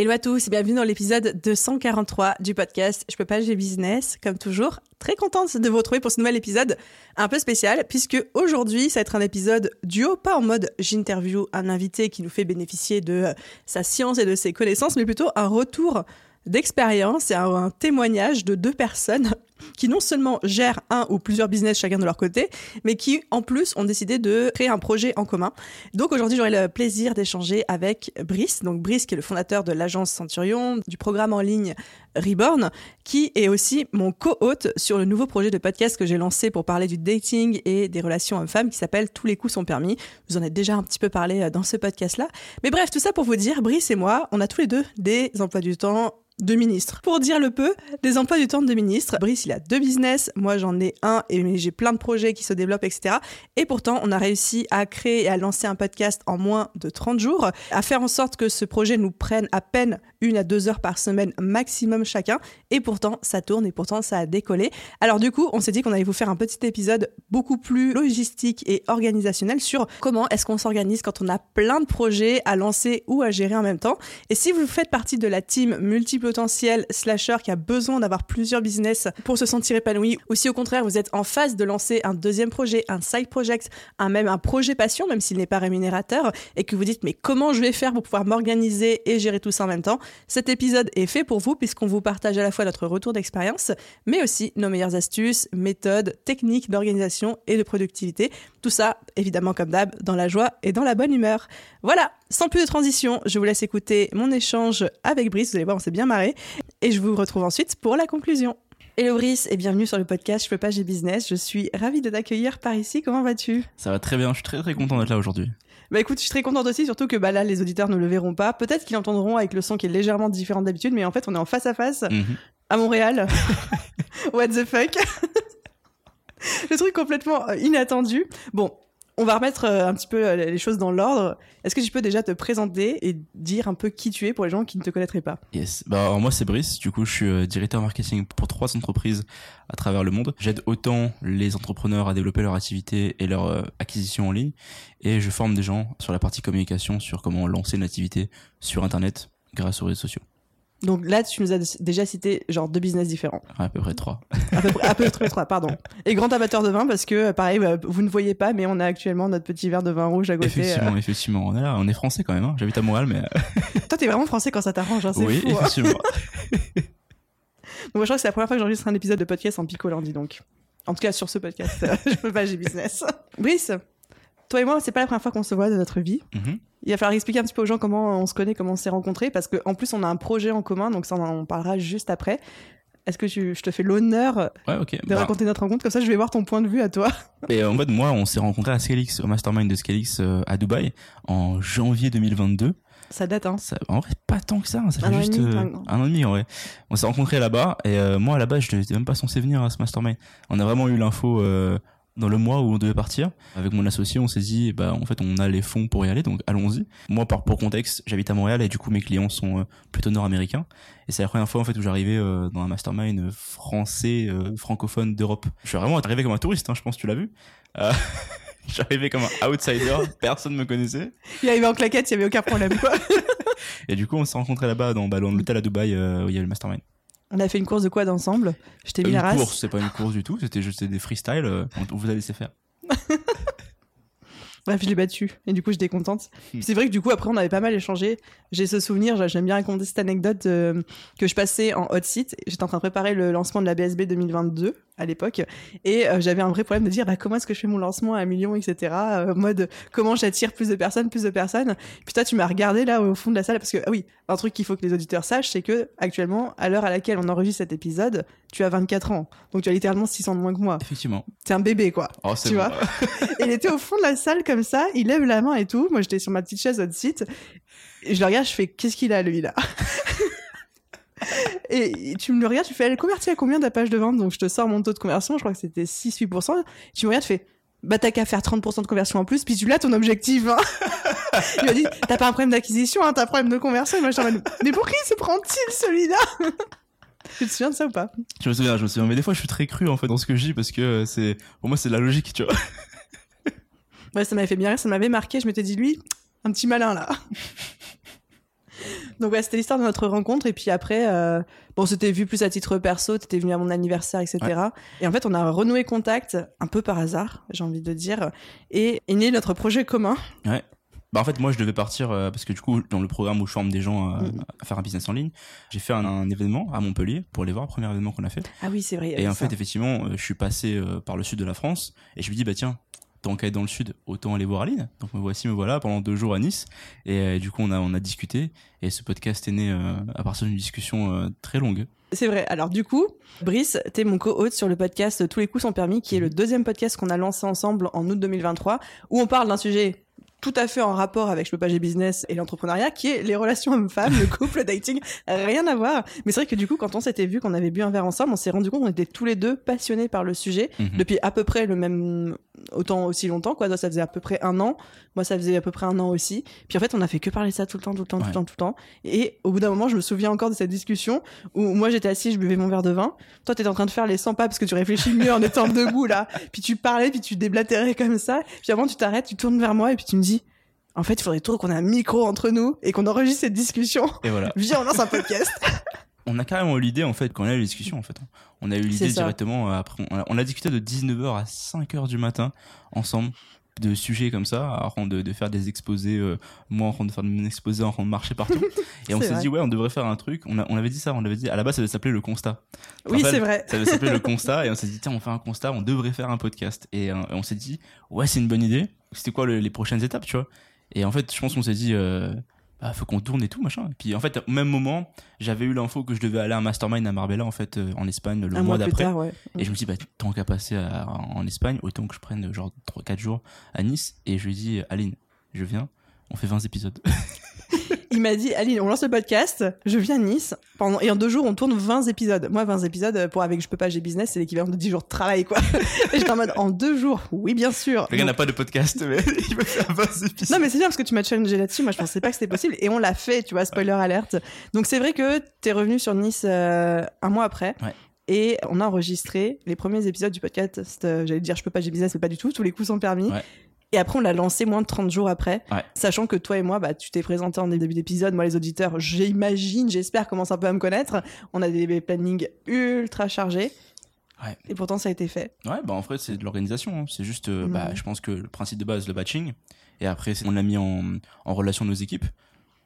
Hello à tous et bienvenue dans l'épisode 243 du podcast Je peux pas j'ai business. Comme toujours, très contente de vous retrouver pour ce nouvel épisode un peu spécial puisque aujourd'hui ça va être un épisode duo, pas en mode j'interview un invité qui nous fait bénéficier de euh, sa science et de ses connaissances, mais plutôt un retour d'expérience et un, témoignage de deux personnes qui non seulement gèrent un ou plusieurs business chacun de leur côté, mais qui en plus ont décidé de créer un projet en commun. Donc aujourd'hui, j'aurai le plaisir d'échanger avec Brice. Donc Brice qui est le fondateur de l'agence Centurion, du programme en ligne Reborn, qui est aussi mon co-hôte sur le nouveau projet de podcast que j'ai lancé pour parler du dating et des relations hommes-femmes qui s'appelle Tous les coups sont permis. Vous en avez déjà un petit peu parlé euh, dans ce podcast-là. Mais bref, tout ça pour vous dire, Brice et moi, on a tous les deux des emplois du temps de ministres. Pour dire le peu, des emplois du temps de ministres. Brice, il a deux business, moi j'en ai un et j'ai plein de projets qui se développent, etc. Et pourtant, on a réussi à créer et à lancer un podcast en moins de 30 jours, à faire en sorte que ce projet nous prenne à peine une à deux heures par semaine maximum chacun. Et pourtant, ça tourne et pourtant, ça a décollé. Alors du coup, on s'est dit qu'on allait vous faire un petit épisode beaucoup plus logistique et organisationnel sur comment est-ce qu'on s'organise quand on a plein de projets à lancer ou à gérer en même temps. Et si vous faites partie de la team multiple potentiel slasher qui a besoin d'avoir plusieurs business pour se sentir épanoui, ou si au contraire vous êtes en phase de lancer un deuxième projet, un side project, un même un projet passion, même s'il n'est pas rémunérateur, et que vous dites mais comment je vais faire pour pouvoir m'organiser et gérer tout ça en même temps, cet épisode est fait pour vous puisqu'on vous partage à la fois notre retour d'expérience, mais aussi nos meilleures astuces, méthodes, techniques d'organisation et de productivité. Tout ça, évidemment comme d'hab, dans la joie et dans la bonne humeur. Voilà, sans plus de transition, je vous laisse écouter mon échange avec Brice. Vous allez voir, on s'est bien marré. Et je vous retrouve ensuite pour la conclusion. Hello Brice et bienvenue sur le podcast Je peux pas, j'ai business. Je suis ravie de t'accueillir par ici. Comment vas-tu? Ça va très bien, je suis très très content d'être là aujourd'hui. Bah écoute, je suis très contente aussi, surtout que bah là, les auditeurs ne le verront pas. Peut-être qu'ils entendront avec le son qui est légèrement différent d'habitude, mais en fait, on est en face à face Mhm. à Montréal. What the fuck? Le truc complètement euh, inattendu. Bon, on va remettre euh, un petit peu euh, les choses dans l'ordre. Est-ce que tu peux déjà te présenter et dire un peu qui tu es pour les gens qui ne te connaîtraient pas? Yes. Bah alors moi c'est Brice, du coup je suis euh, directeur marketing pour trois entreprises à travers le monde. J'aide autant les entrepreneurs à développer leur activité et leur acquisition en ligne et je forme des gens sur la partie communication sur comment lancer une activité sur internet grâce aux réseaux sociaux. Donc là, tu nous as déjà cité genre deux business différents. À peu près trois. À peu près, à peu près trois, pardon. Et grand amateur de vin parce que, euh, pareil, bah, vous ne voyez pas, mais on a actuellement notre petit verre de vin rouge à côté. Effectivement, effectivement, on est là, on est français quand même. Hein. J'habite à Montréal, mais euh, Toi, t'es vraiment français quand ça t'arrange, hein, c'est oui, fou. hein. effectivement. Donc, moi, je crois que c'est la première fois que j'enregistre un épisode de podcast en picolant, dis donc. En tout cas, sur ce podcast, euh, je peux pas, j'ai business. Brice, toi et moi, c'est pas la première fois qu'on se voit de notre vie. Mhm. Il va falloir expliquer un petit peu aux gens comment on se connaît, comment on s'est rencontrés, parce qu'en plus, on a un projet en commun, donc ça, on en parlera juste après. Est-ce que tu, je te fais l'honneur Ouais, de Bah, raconter notre rencontre? Comme ça, je vais voir ton point de vue à toi. Et en fait, moi, on s'est rencontrés à Scalix, au mastermind de Scalix euh, à Dubaï en janvier 2022. Ça date, hein Ça, en vrai, pas tant que ça. hein, Ça Un fait juste demi, euh, un an. et demi, en vrai. On s'est rencontrés là-bas et euh, moi, base, je n'étais même pas censé venir à ce mastermind. On a vraiment eu l'info euh, dans le mois où on devait partir. Avec mon associé, on s'est dit, bah, en fait, on a les fonds pour y aller, donc allons-y. Moi, par, pour contexte, j'habite à Montréal et du coup, mes clients sont euh, plutôt nord-américains. Et c'est la première fois, en fait, où j'arrivais euh, dans un mastermind français, euh, francophone d'Europe. Je suis vraiment arrivé comme un touriste, hein, je pense que tu l'as vu. Euh, arrivé comme un outsider, personne me connaissait. Il arrivait en claquette, il y avait aucun problème, quoi. Et du coup, on s'est rencontrés là-bas dans, bah, dans l'hôtel à Dubaï où il y avait le mastermind. On a fait une course de quad ensemble. Je t'ai mis une la race. course, c'est pas une course du tout, c'était juste des freestyles, euh, on, vous a laissé faire. Bref, je l'ai battu. Et du coup, j'étais contente. Puis C'est vrai que du coup, après, on avait pas mal échangé. J'ai ce souvenir, j'aime bien raconter cette anecdote euh, que je passais en hot seat. J'étais en train de préparer le lancement de la BSB 2022 à l'époque. Et euh, j'avais un vrai problème de dire bah, comment est-ce que je fais mon lancement à un million, etc. Euh, mode comment j'attire plus de personnes, plus de personnes. Puis toi, tu m'as regardé là au fond de la salle parce que ah oui, un truc qu'il faut que les auditeurs sachent, c'est que actuellement, à l'heure à laquelle on enregistre cet épisode, tu as 24 ans. Donc tu as littéralement 6 ans de moins que moi. Effectivement. C'est un bébé quoi. Oh, c'est tu bon. vois il était au fond de la salle comme ça, il lève la main et tout. Moi, j'étais sur ma petite chaise au site. Et je le regarde, je fais qu'est-ce qu'il a lui là? Et tu me le regardes, tu fais elle est convertie à combien de la page de vente? Donc je te sors mon taux de conversion, je crois que c'était 6-8%. Tu me regardes, tu fais bah t'as qu'à faire 30% de conversion en plus, puis tu l'as ton objectif. Hein. il m'a dit t'as pas un problème d'acquisition, hein, t'as un problème de conversion. Et moi je mais pour qui se prend-il celui-là? Tu te souviens de ça ou pas? Je me souviens, je me souviens. Mais des fois, je suis très cru en fait dans ce que je dis parce que c'est, pour moi, c'est de la logique, tu vois. Ouais, ça m'avait fait bien rire, ça m'avait marqué. Je m'étais dit, lui, un petit malin là. Donc ouais, c'était l'histoire de notre rencontre. Et puis après, euh, bon, c'était vu plus à titre perso. T'étais venu à mon anniversaire, etc. Et en fait, on a renoué contact un peu par hasard, j'ai envie de dire. Et est né notre projet commun. Bah en fait moi je devais partir euh, parce que du coup dans le programme où je forme des gens à, Mhm. à faire un business en ligne, j'ai fait un, un événement à Montpellier pour aller voir, premier événement qu'on a fait. Ah oui, c'est vrai. Et en ça. fait effectivement euh, je suis passé euh, par le sud de la France et je me dis bah tiens tant qu'à être dans le sud autant aller voir Aline. Donc me voici me voilà pendant deux jours à Nice et euh, du coup on a a discuté et ce podcast est né euh, à partir d'une discussion euh, très longue. C'est vrai. Alors du coup, Brice, t'es mon co-hôte sur le podcast Tous les coups sont permis, qui est le deuxième podcast qu'on a lancé ensemble en août 2023, où on parle d'un sujet tout à fait en rapport avec pas j'ai business et l'entrepreneuriat, qui est les relations hommes-femmes, le couple, le dating, rien à voir. Mais c'est vrai que du coup, quand on s'était vu, qu'on avait bu un verre ensemble, on s'est rendu compte qu'on était tous les deux passionnés par le sujet Mhm. depuis à peu près le même autant aussi longtemps quoi. Toi, ça faisait à peu près un an, moi ça faisait à peu près un an aussi. Puis en fait, on a fait que parler ça tout le temps, tout le temps, tout le temps, tout le temps. Et au bout d'un moment, je me souviens encore de cette discussion où moi j'étais assis, je buvais mon verre de vin. Toi, t'étais en train de faire les 100 pas parce que tu réfléchis mieux en étant debout là. Puis tu parlais, puis tu déblatérais comme ça. Puis avant, tu t'arrêtes, tu tournes vers moi et puis tu me dis. En fait, il faudrait trop qu'on ait un micro entre nous et qu'on enregistre cette discussion. Et voilà. Viens, on lance un podcast. On a carrément eu l'idée en fait quand on a eu la discussion en fait. On a eu l'idée directement euh, après. On a, on a discuté de 19h à 5h du matin ensemble de sujets comme ça, avant de, de faire des exposés, euh, moi en train de faire mon exposé, en train de marcher partout. Et on s'est dit ouais, on devrait faire un truc. On, a, on avait dit ça, on avait dit à la base ça devait s'appeler le constat. Oui, c'est vrai. Ça devait s'appeler le constat et on s'est dit tiens on fait un constat, on devrait faire un podcast. Et, euh, et on s'est dit ouais c'est une bonne idée. C'était quoi le- les prochaines étapes tu vois? Et en fait je pense qu'on s'est dit euh, bah, faut qu'on tourne et tout machin. Et puis en fait au même moment j'avais eu l'info que je devais aller à un mastermind à Marbella en fait euh, en Espagne le un mois mois plus d'après. tard, ouais. Et je me dis, bah, tant qu'à passer à- en Espagne, autant que je prenne euh, genre 3-4 jours à Nice. Et je lui dis, Aline, je viens, on fait 20 épisodes. Il m'a dit, Aline, on lance le podcast, je viens à Nice, pendant, et en deux jours, on tourne 20 épisodes. Moi, 20 épisodes, pour avec Je peux pas, j'ai business, c'est l'équivalent de 10 jours de travail, quoi. j'étais en mode, en deux jours, oui, bien sûr. Le gars n'a pas de podcast, mais il veut faire 20 épisodes. non, mais c'est bien parce que tu m'as challengé là-dessus. Moi, je pensais pas que c'était possible. Et on l'a fait, tu vois, spoiler alerte. Donc, c'est vrai que t'es revenu sur Nice euh, un mois après. Ouais. Et on a enregistré les premiers épisodes du podcast. euh, J'allais dire, je peux pas, j'ai business, mais pas du tout. Tous les coups sont permis. Ouais. Et après, on l'a lancé moins de 30 jours après. Ouais. Sachant que toi et moi, bah, tu t'es présenté en début d'épisode. Moi, les auditeurs, j'imagine, j'espère, commencent un peu à me connaître. On a des plannings ultra chargés. Ouais. Et pourtant, ça a été fait. Ouais, bah en fait, c'est de l'organisation. hein. C'est juste, euh, bah, je pense que le principe de base, le batching. Et après, on l'a mis en, en relation nos équipes.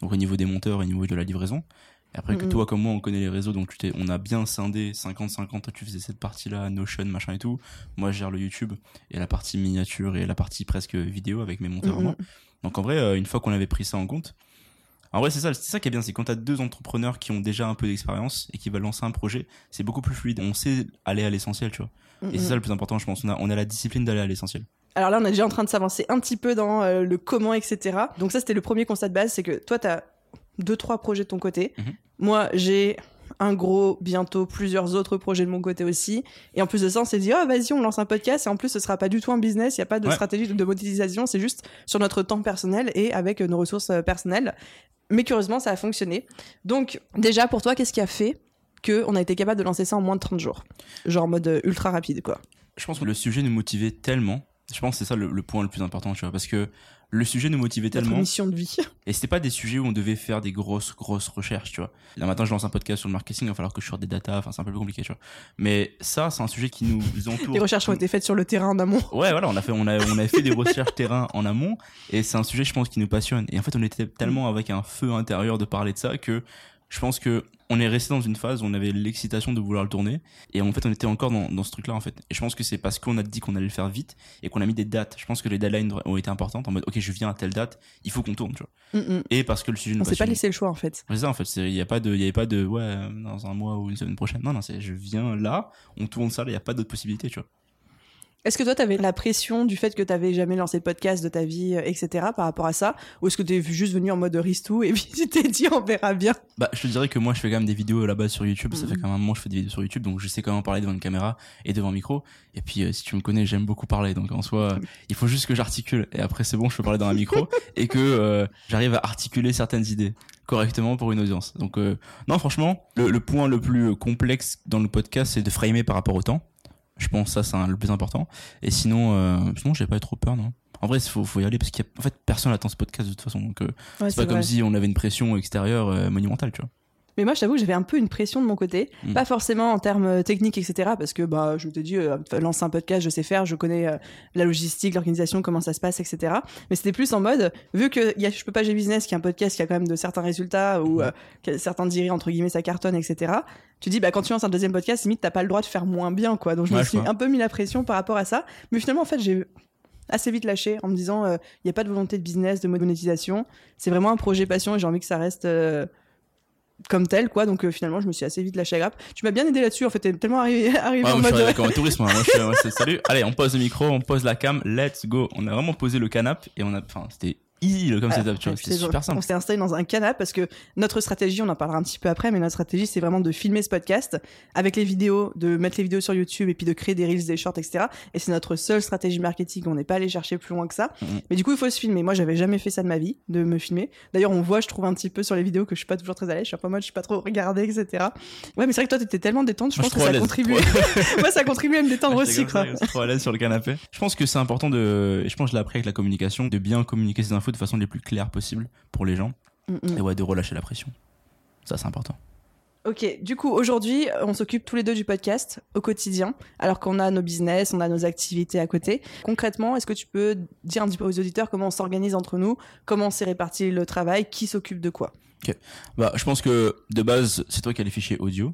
Donc au niveau des monteurs, au niveau de la livraison. Et après que toi comme moi, on connaît les réseaux, donc tu t'es- on a bien scindé 50-50. Toi, tu faisais cette partie-là, Notion, machin et tout. Moi, je gère le YouTube et la partie miniature et la partie presque vidéo avec mes monteurs à Mhm. moi. Donc en vrai, euh, une fois qu'on avait pris ça en compte, en vrai c'est ça, c'est ça qui est bien, c'est quand t'as deux entrepreneurs qui ont déjà un peu d'expérience et qui veulent lancer un projet, c'est beaucoup plus fluide. On sait aller à l'essentiel, tu vois. Et c'est ça le plus important, je pense. On a, on a la discipline d'aller à l'essentiel. Alors là, on est déjà en train de s'avancer un petit peu dans euh, le comment, etc. Donc ça, c'était le premier constat de base, c'est que toi, tu as deux, trois projets de ton côté. Mhm. Moi, j'ai un gros, bientôt plusieurs autres projets de mon côté aussi. Et en plus de ça, on s'est dit, oh, vas-y, on lance un podcast. Et en plus, ce sera pas du tout un business. Il n'y a pas de Ouais. stratégie de monétisation. C'est juste sur notre temps personnel et avec euh, nos ressources euh, personnelles. Mais curieusement, ça a fonctionné. Donc, déjà, pour toi, qu'est-ce qui a fait qu'on a été capable de lancer ça en moins de 30 jours? Genre en mode euh, ultra rapide, quoi. Je pense que le sujet nous motivait tellement. Je pense que c'est ça le, le point le plus important, tu vois, parce que le sujet nous motivait Notre tellement. mission de vie. Et c'était pas des sujets où on devait faire des grosses, grosses recherches, tu vois. Là maintenant, je lance un podcast sur le marketing, il va falloir que je sorte des datas, enfin, c'est un peu plus compliqué, tu vois. Mais ça, c'est un sujet qui nous entoure. Les recherches ont été faites sur le terrain en amont. Ouais, voilà, on a fait, on a, on a fait des recherches terrain en amont, et c'est un sujet, je pense, qui nous passionne. Et en fait, on était tellement avec un feu intérieur de parler de ça que je pense que on est resté dans une phase où on avait l'excitation de vouloir le tourner et en fait on était encore dans, dans ce truc là en fait. Et je pense que c'est parce qu'on a dit qu'on allait le faire vite et qu'on a mis des dates. Je pense que les deadlines ont été importantes en mode ok je viens à telle date il faut qu'on tourne tu vois. Mm, mm. et parce que le sujet On s'est pas laissé le choix en fait. c'est ça en fait. Il y a pas de il y avait pas de ouais euh, dans un mois ou une semaine prochaine. Non non c'est je viens là on tourne ça là il y a pas d'autre possibilité tu vois Est-ce que toi, t'avais la pression du fait que t'avais jamais lancé de podcast de ta vie, euh, etc. par rapport à ça? Ou est-ce que t'es juste venu en mode ristou et puis tu t'es dit on verra bien? Bah, je te dirais que moi, je fais quand même des vidéos base sur YouTube. Ça Mhm. fait quand même un moment que je fais des vidéos sur YouTube, donc je sais comment parler devant une caméra et devant un micro. Et puis, euh, si tu me connais, j'aime beaucoup parler. Donc, en soi, euh, il faut juste que j'articule. Et après, c'est bon, je peux parler dans un micro et que euh, j'arrive à articuler certaines idées correctement pour une audience. Donc, euh, non, franchement, le, le point le plus complexe dans le podcast, c'est de framer par rapport au temps. Je pense que ça, c'est le plus important. Et sinon, euh, sinon, j'ai pas eu trop peur, non. En vrai, il faut, faut y aller parce qu'en fait, personne n'attend ce podcast de toute façon. Donc, euh, Ouais, c'est pas comme si on avait une pression extérieure euh, monumentale, tu vois. Mais moi, je t'avoue que j'avais un peu une pression de mon côté. Mm. Pas forcément en termes euh, techniques, etc. Parce que, bah, je t'ai dit, euh, lancer un podcast, je sais faire, je connais euh, la logistique, l'organisation, comment ça se passe, etc. Mais c'était plus en mode, vu que y a, je peux pas, j'ai business, qui est un podcast qui a quand même de certains résultats, ou euh, que certains diraient, entre guillemets, ça cartonne, etc. Tu dis, bah, quand tu lances un deuxième podcast, limite, t'as pas le droit de faire moins bien, quoi. Donc, je me Ouais, suis un peu mis la pression par rapport à ça. Mais finalement, en fait, j'ai assez vite lâché en me disant, il n'y a pas de volonté de business, de monétisation. C'est vraiment un projet passion et j'ai envie que ça reste comme tel, quoi. Donc euh, finalement, je me suis assez vite lâché à grappe. Tu m'as bien aidé là-dessus, en fait, t'es tellement arrivé, arrivé Ouais, en moi, je suis comme un touriste, moi. Je suis, salut. Allez, on pose le micro, on pose la cam, let's go. On a vraiment posé le canap et on a, enfin, c'était easy comme setup, tu vois. C'était super On simple. s'est installé dans un canapé parce que notre stratégie, on en parlera un petit peu après, mais notre stratégie, c'est vraiment de filmer ce podcast avec les vidéos, de mettre les vidéos sur YouTube et puis de créer des reels, des shorts, etc. Et c'est notre seule stratégie marketing. On n'est pas allé chercher plus loin que ça. Mhm. Mais du coup, il faut se filmer. Moi, j'avais jamais fait ça de ma vie, de me filmer. D'ailleurs, on voit, je trouve un petit peu sur les vidéos que je suis pas toujours très à l'aise. Je suis un peu mode, je suis pas trop regardée, etc. Ouais, mais c'est vrai que toi, t'étais tellement détente. Je Moi, pense je que ça contribue. Moi, ça contribue à me détendre aussi, quoi. trop à l'aise sur le canapé. Je pense que c'est important de, je pense que je l'ai appris avec la communication, de bien communiquer ces infos de façon les plus claires possible pour les gens. Mm, mm. Et ouais, de relâcher la pression. Ça, c'est important. Ok, du coup, aujourd'hui, on s'occupe tous les deux du podcast au quotidien, alors qu'on a nos business, on a nos activités à côté. Concrètement, est-ce que tu peux dire un petit peu aux auditeurs comment on s'organise entre nous, comment s'est réparti le travail, qui s'occupe de quoi? Bah, je pense que de base, c'est toi qui as les fichiers audio.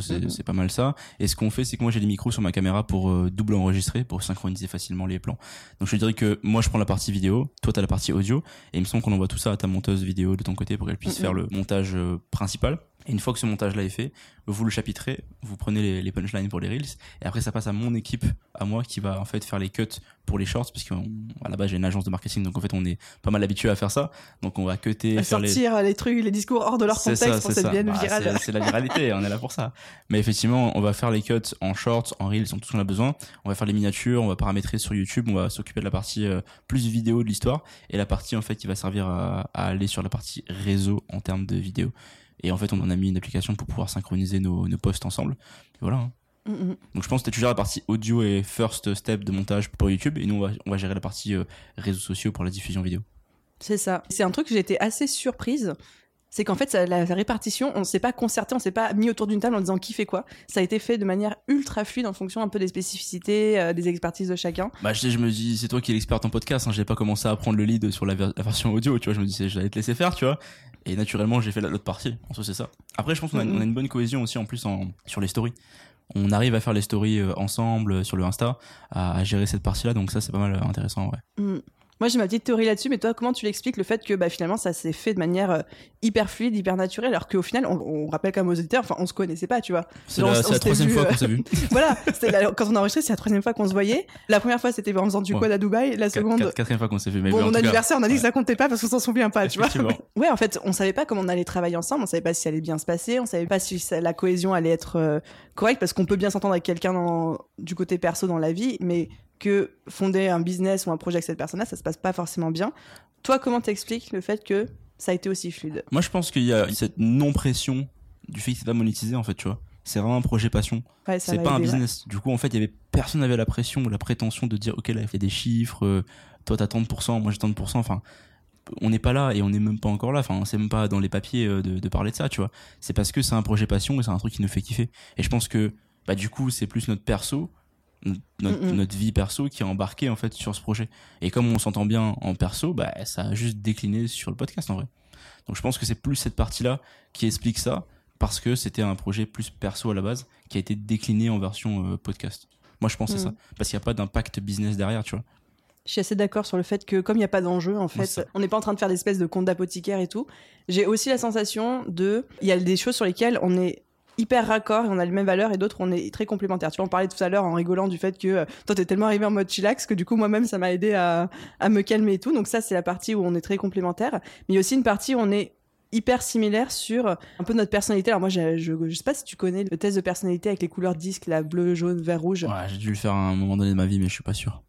C'est Mhm. c'est pas mal ça. Et ce qu'on fait, c'est que moi j'ai des micros sur ma caméra pour euh, double enregistrer, pour synchroniser facilement les plans. Donc je dirais que moi je prends la partie vidéo, toi t'as la partie audio, et il me semble qu'on envoie tout ça à ta monteuse vidéo de ton côté pour qu'elle puisse Mhm. faire le montage euh, principal. Et une fois que ce montage-là est fait, vous le chapitrez, vous prenez les, les punchlines pour les reels, et après ça passe à mon équipe, à moi, qui va en fait faire les cuts pour les shorts, parce qu'à la base j'ai une agence de marketing, donc en fait on est pas mal habitué à faire ça. Donc on va cutter, À faire Sortir les... trucs, les discours hors de leur contexte ça, pour cette ça. vienne Bah, virale. c'est- C'est la viralité, on est là pour ça. Mais effectivement, on va faire les cuts en shorts, en reels, en tout ce qu'on a besoin. On va faire les miniatures, on va paramétrer sur YouTube, on va s'occuper de la partie euh, plus vidéo de l'histoire et la partie en fait qui va servir à, à aller sur la partie réseau en termes de vidéo. Et en fait, on en a mis une application pour pouvoir synchroniser nos, nos posts ensemble. Et voilà. hein. Mm, mm. Donc je pense que tu gères la partie audio et first step de montage pour YouTube et nous on va, on va gérer la partie euh, réseaux sociaux pour la diffusion vidéo. C'est ça. C'est un truc que j'ai été assez surprise. C'est qu'en fait, ça- la répartition, on ne s'est pas concerté, on s'est pas mis autour d'une table en disant qui fait quoi. Ça a été fait de manière ultra fluide en fonction un peu des spécificités, euh, des expertises de chacun. Bah, je, sais, je me dis, c'est toi qui es l'expert en podcast, hein, j'ai pas commencé à prendre le lead sur la, ver- la version audio, tu vois, je me dis, c'est- j'allais te laisser faire, tu vois. Et naturellement, j'ai fait la- l'autre partie. En soi, c'est ça. Après, je pense qu'on a, Mhm. on a une bonne cohésion aussi, en plus, en, sur les stories. On arrive à faire les stories euh, ensemble euh, sur le Insta, à, gérer cette partie-là, donc ça, c'est pas mal euh, intéressant, ouais. Mm. Moi, j'ai ma petite théorie là-dessus, mais toi, comment tu l'expliques le fait que bah, finalement, ça s'est fait de manière euh, hyper fluide, hyper naturelle, alors qu'au final, on, on rappelle quand même aux auditeurs, enfin, on se connaissait pas, tu vois. C'est la, troisième vu, fois euh, qu'on s'est vu. voilà, la- quand on a enregistré, c'est la troisième fois qu'on se voyait. La première fois, c'était en faisant du Ouais. quad à Dubaï. La seconde, quat- Quatrième fois qu'on s'est vu. Mais Bon, mon anniversaire, on a dit que ça comptait pas parce qu'on s'en souvient pas, tu vois. Ouais, en fait, on savait pas comment on allait travailler ensemble, on savait pas si ça allait bien se passer, on savait pas si ça- la cohésion allait être euh, correcte parce qu'on peut bien s'entendre avec quelqu'un du côté perso dans la vie, mais que fonder un business ou un projet avec cette personne-là, ça se passe pas forcément bien. Toi, comment t'expliques le fait que ça a été aussi fluide? Moi, je pense qu'il y a cette non-pression du fait que c'est pas monétisé, en fait, tu vois. C'est vraiment un projet passion. Ouais, c'est pas un ouais. business. Du coup, en fait, il y avait personne n'avait la pression ou la prétention de dire, ok, là, il fait des chiffres, euh, toi t'as tant de pourcents, moi j'ai tant de pourcents. Enfin, on n'est pas là et on n'est même pas encore là. Enfin, c'est même pas dans les papiers euh, de, de parler de ça, tu vois. C'est parce que c'est un projet passion et c'est un truc qui nous fait kiffer. Et je pense que, bah, du coup, c'est plus notre perso, notre, vie perso qui est embarquée en fait sur ce projet. Et comme on s'entend bien en perso, bah, ça a juste décliné sur le podcast en vrai. Donc je pense que c'est plus cette partie-là qui explique ça, parce que c'était un projet plus perso à la base, qui a été décliné en version euh, podcast. Moi, je pense c'est Mhm. ça, parce qu'il n'y a pas d'impact business derrière, tu vois. Je suis assez d'accord sur le fait que comme il n'y a pas d'enjeu, en fait, on n'est pas en train de faire des espèces de comptes d'apothicaire et tout. J'ai aussi la sensation de, il y a des choses sur lesquelles on est hyper raccord et on a les mêmes valeurs et d'autres on est très complémentaires. Tu vois, on parlait tout à l'heure en rigolant du fait que euh, toi t'es tellement arrivé en mode chillax que du coup moi-même ça m'a aidé à, à me calmer et tout. Donc ça c'est la partie où on est très complémentaires. Mais il y a aussi une partie où on est hyper similaire sur un peu notre personnalité. Alors moi je, je, je sais pas si tu connais le test de personnalité avec les couleurs disques, la bleu, jaune, vert, rouge. Ouais, j'ai dû le faire à un moment donné de ma vie, mais je suis pas sûr.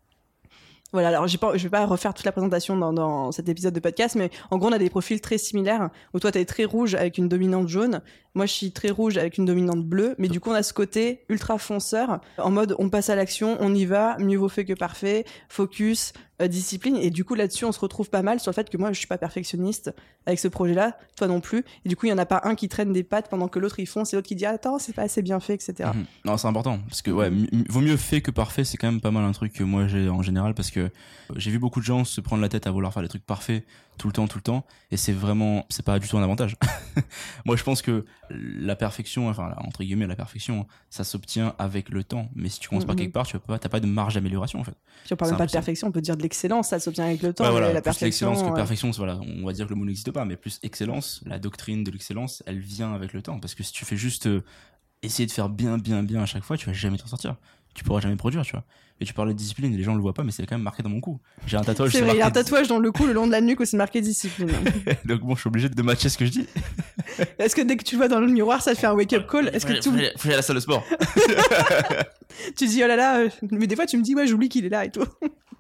Voilà, alors pas, je vais pas refaire toute la présentation dans, dans cet épisode de podcast, mais en gros on a des profils très similaires, où toi t'es très rouge avec une dominante jaune, moi je suis très rouge avec une dominante bleue, mais du coup on a ce côté ultra fonceur, en mode on passe à l'action, on y va, mieux vaut fait que parfait, focus, euh, discipline, et du coup là-dessus on se retrouve pas mal sur le fait que moi je suis pas perfectionniste avec ce projet-là, toi non plus, et du coup il y en a pas un qui traîne des pattes pendant que l'autre il fonce, et l'autre qui dit attends c'est pas assez bien fait, etc. Mhm. Non, c'est important parce que ouais, vaut mieux fait que parfait. C'est quand même pas mal un truc que moi j'ai en général parce que j'ai vu beaucoup de gens se prendre la tête à vouloir faire des trucs parfaits tout le temps, tout le temps, et c'est vraiment, c'est pas du tout un avantage. moi, je pense que la perfection, enfin entre guillemets la perfection, ça s'obtient avec le temps. Mais si tu commences par Mhm. quelque part, tu vas pas, t'as pas de marge d'amélioration en fait. Puis on parle même pas de perfection, on peut dire de l'excellence, ça s'obtient avec le temps, Ouais, voilà, la plus perfection. l'excellence que ouais. perfection, voilà, on va dire que le mot n'existe pas, mais plus excellence, la doctrine de l'excellence, elle vient avec le temps. Parce que si tu fais juste euh, essayer de faire bien, bien, bien à chaque fois, tu vas jamais t'en sortir. Tu pourras jamais produire, tu vois. Et tu parlais de discipline, les gens le voient pas, mais c'est quand même marqué dans mon cou. J'ai un tatouage. C'est vrai, il y a un tatouage dans le cou, le long de la nuque où c'est marqué discipline. Donc bon, je suis obligé de matcher ce que je dis. Est-ce que dès que tu le vois dans le miroir, ça te fait un wake-up call Est-ce que tu, aller- faut aller à la salle de sport. tu dis oh là là, euh, mais des fois tu me dis ouais, j'oublie qu'il est là et tout.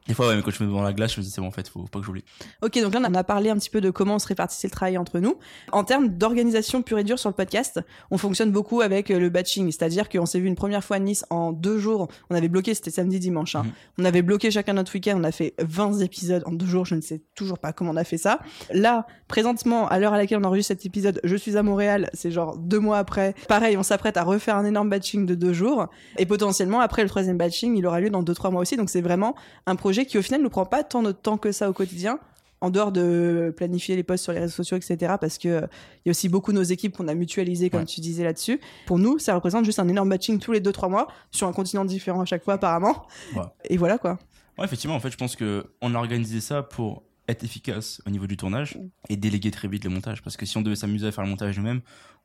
Des fois, ouais, mais quand je me mets devant la glace, je me dis c'est bon, en fait, faut pas que j'oublie. Ok, donc là on a parlé un petit peu de comment on se répartissait le travail entre nous. En termes d'organisation pure et dure sur le podcast, on fonctionne beaucoup avec euh, le batching, c'est-à-dire qu'on s'est vu une première fois à Nice en deux jours. On avait bloqué, c'était samedi dimanche. hein. Mhm. On avait bloqué chacun notre week-end. On a fait 20 épisodes en deux jours. Je ne sais toujours pas comment on a fait ça. Là, présentement, à l'heure à laquelle on enregistre cet épisode, je suis à Montréal. C'est genre deux mois après. Pareil, on s'apprête à refaire un énorme batching de deux jours. Et potentiellement, après le troisième batching, il aura lieu dans deux trois mois aussi. Donc c'est vraiment un projet qui au final ne prend pas tant de temps que ça au quotidien en dehors de planifier les posts sur les réseaux sociaux, etc. Parce que euh, il y a aussi beaucoup de nos équipes qu'on a mutualisées, comme Ouais. tu disais là-dessus. Pour nous, ça représente juste un énorme batching tous les 2-3 mois sur un continent différent à chaque fois, apparemment. Ouais. Et voilà quoi. Ouais, effectivement, en fait, je pense que on a organisé ça pour être efficace au niveau du tournage et déléguer très vite le montage. Parce que si on devait s'amuser à faire le montage nous-mêmes,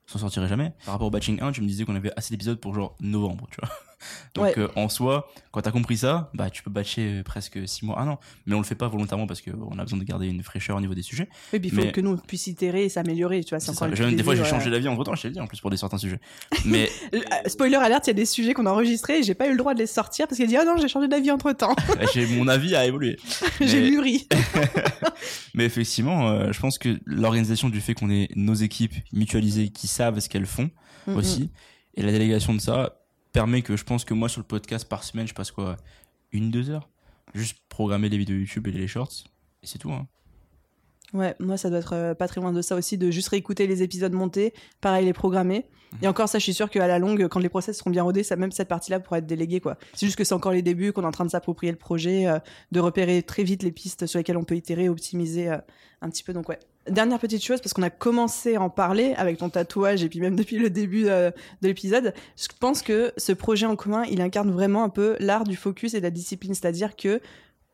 on s'en sortirait jamais. Par rapport au batching 1, tu me disais qu'on avait assez d'épisodes pour genre novembre, tu vois. Donc, Ouais. euh, en soi, quand t'as compris ça, bah, tu peux batcher euh, presque 6 mois, un an. Mais on le fait pas volontairement parce qu'on a besoin de garder une fraîcheur au niveau des sujets. Et puis il faut Mais- que nous on puisse itérer et s'améliorer, tu vois. C'est encore Des fois, j'ai changé d'avis entre temps, je t'ai dit, en plus, pour des certains sujets. Mais, euh, euh, Spoiler alerte, il y a des sujets qu'on a enregistrés et j'ai pas eu le droit de les sortir parce qu'il dit ah non j'ai changé d'avis entre temps, j'ai, mon avis a évolué. j'ai mûri. Mais effectivement, euh, je pense que l'organisation du fait qu'on ait nos équipes mutualisées qui savent ce qu'elles font Mm, aussi, et la délégation de ça permet que je pense que moi sur le podcast par semaine, je passe quoi Une, deux heures? Juste programmer les vidéos YouTube et les shorts, et c'est tout. Hein. Ouais, moi ça doit être euh, pas très loin de ça aussi, de juste réécouter les épisodes montés, pareil les programmer. Mhm. Et encore ça, je suis sûre qu'à la longue, quand les process seront bien rodés, ça, même cette partie-là pourra être déléguée quoi. C'est juste que c'est encore les débuts, qu'on est en train de s'approprier le projet, euh, de repérer très vite les pistes sur lesquelles on peut itérer, optimiser euh, un petit peu. Donc ouais. Dernière petite chose, parce qu'on a commencé à en parler avec ton tatouage et puis même depuis le début de l'épisode, je pense que ce projet en commun, il incarne vraiment un peu l'art du focus et de la discipline, c'est-à-dire que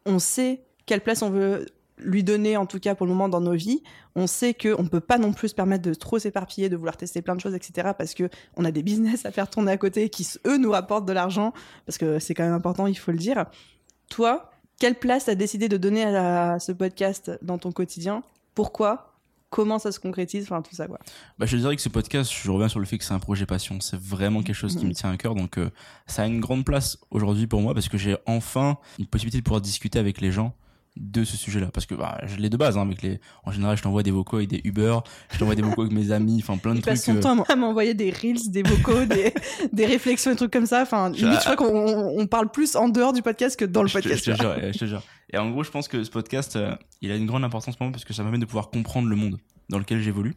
on sait quelle place on veut lui donner en tout cas pour le moment dans nos vies. On sait qu'on ne peut pas non plus se permettre de trop s'éparpiller, de vouloir tester plein de choses, etc. Parce que on a des business à faire tourner à côté qui, eux, nous rapportent de l'argent. Parce que c'est quand même important, il faut le dire. Toi, quelle place as décidé de donner à, la- ce podcast dans ton quotidien? Pourquoi? Comment ça se concrétise? Enfin, tout ça, quoi. Bah, je dirais que ce podcast, je reviens sur le fait que c'est un projet passion. C'est vraiment quelque chose qui me tient à cœur. Donc, euh, ça a une grande place aujourd'hui pour moi parce que j'ai enfin une possibilité de pouvoir discuter avec les gens de ce sujet-là. Parce que bah, je l'ai de base. Hein, avec les... En général, je t'envoie des vocaux avec des Uber, je t'envoie des vocaux avec mes amis, enfin plein de Il passe trucs. son euh, temps à m'envoyer des reels, des vocaux, des, des réflexions, des trucs comme ça. Enfin, Je- limite, je crois qu'on on- parle plus en dehors du podcast que dans le podcast. Je te, jure, je te jure. Et en gros, je pense que ce podcast, euh, il a une grande importance pour moi parce que ça permet de pouvoir comprendre le monde dans lequel j'évolue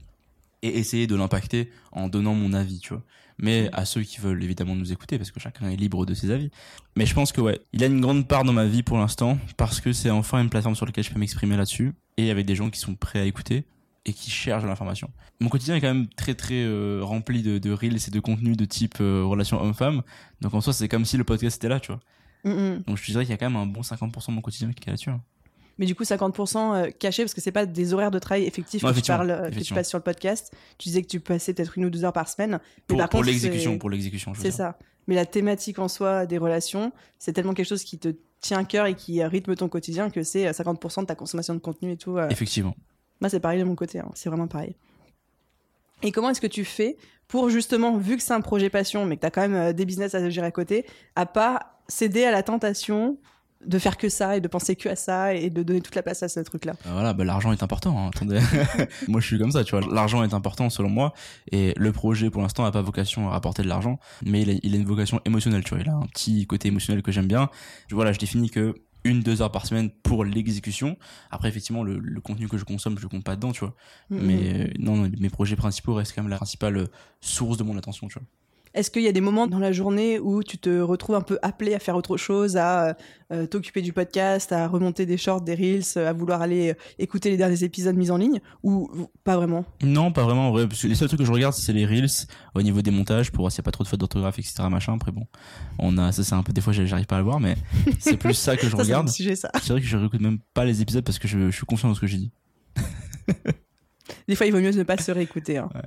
et essayer de l'impacter en donnant mon avis, tu vois. Mais à ceux qui veulent évidemment nous écouter parce que chacun est libre de ses avis. Mais je pense que ouais, il a une grande part dans ma vie pour l'instant parce que c'est enfin une plateforme sur laquelle je peux m'exprimer là-dessus et avec des gens qui sont prêts à écouter et qui cherchent l'information. Mon quotidien est quand même très très euh, rempli de, de reels et de contenus de type euh, relation homme-femme. Donc en soi, c'est comme si le podcast était là, tu vois. Mm, mm. Donc je te dirais qu'il y a quand même un bon 50% de mon quotidien qui est là-dessus. hein. Mais du coup, 50% euh, caché parce que c'est pas des horaires de travail effectifs Non, que, tu parles, euh, que tu passes sur le podcast. Tu disais que tu passais peut-être une ou deux heures par semaine. Mais Pour, par pour l'exécution, c'est- pour l'exécution. ça. Mais la thématique en soi des relations, c'est tellement quelque chose qui te tient à cœur et qui rythme ton quotidien que c'est euh, 50% de ta consommation de contenu et tout. euh. Effectivement. Moi, c'est pareil de mon côté. hein. C'est vraiment pareil. Et comment est-ce que tu fais pour justement, vu que c'est un projet passion, mais que tu as quand même euh, des business à gérer à côté, à pas céder à la tentation de faire que ça et de penser que à ça et de donner toute la place à ce truc-là Euh, Voilà, bah, l'argent est important. hein, Attendez, moi je suis comme ça, tu vois. L'argent est important selon moi, et le projet pour l'instant n'a pas vocation à rapporter de l'argent, mais il a, il a une vocation émotionnelle, tu vois. Il a un petit côté émotionnel que j'aime bien. Voilà, je définis que une deux heures par semaine pour l'exécution. Après, effectivement, le, le contenu que je consomme, je compte pas dedans, tu vois. Mhm. Mais euh, non, non, mes projets principaux restent quand même la principale euh, source de mon attention, tu vois. Est-ce qu'il y a des moments dans la journée où tu te retrouves un peu appelé à faire autre chose, à euh, t'occuper du podcast, à remonter des shorts, des reels, à vouloir aller euh, écouter les derniers épisodes mis en ligne Ou pas vraiment? Non, pas vraiment, en vrai, parce que les seuls trucs que je regarde, c'est les reels au niveau des montages pour voir s'il n'y a pas trop de fautes d'orthographe, etc. Machin. Après, bon, on a, ça c'est un peu, des fois, j'arrive pas à le voir, mais c'est plus ça que je Ça, regarde. C'est vrai que je réécoute même pas les épisodes parce que je, je suis confiant dans ce que j'ai dit. Des fois, il vaut mieux ne pas se réécouter. hein. Ouais.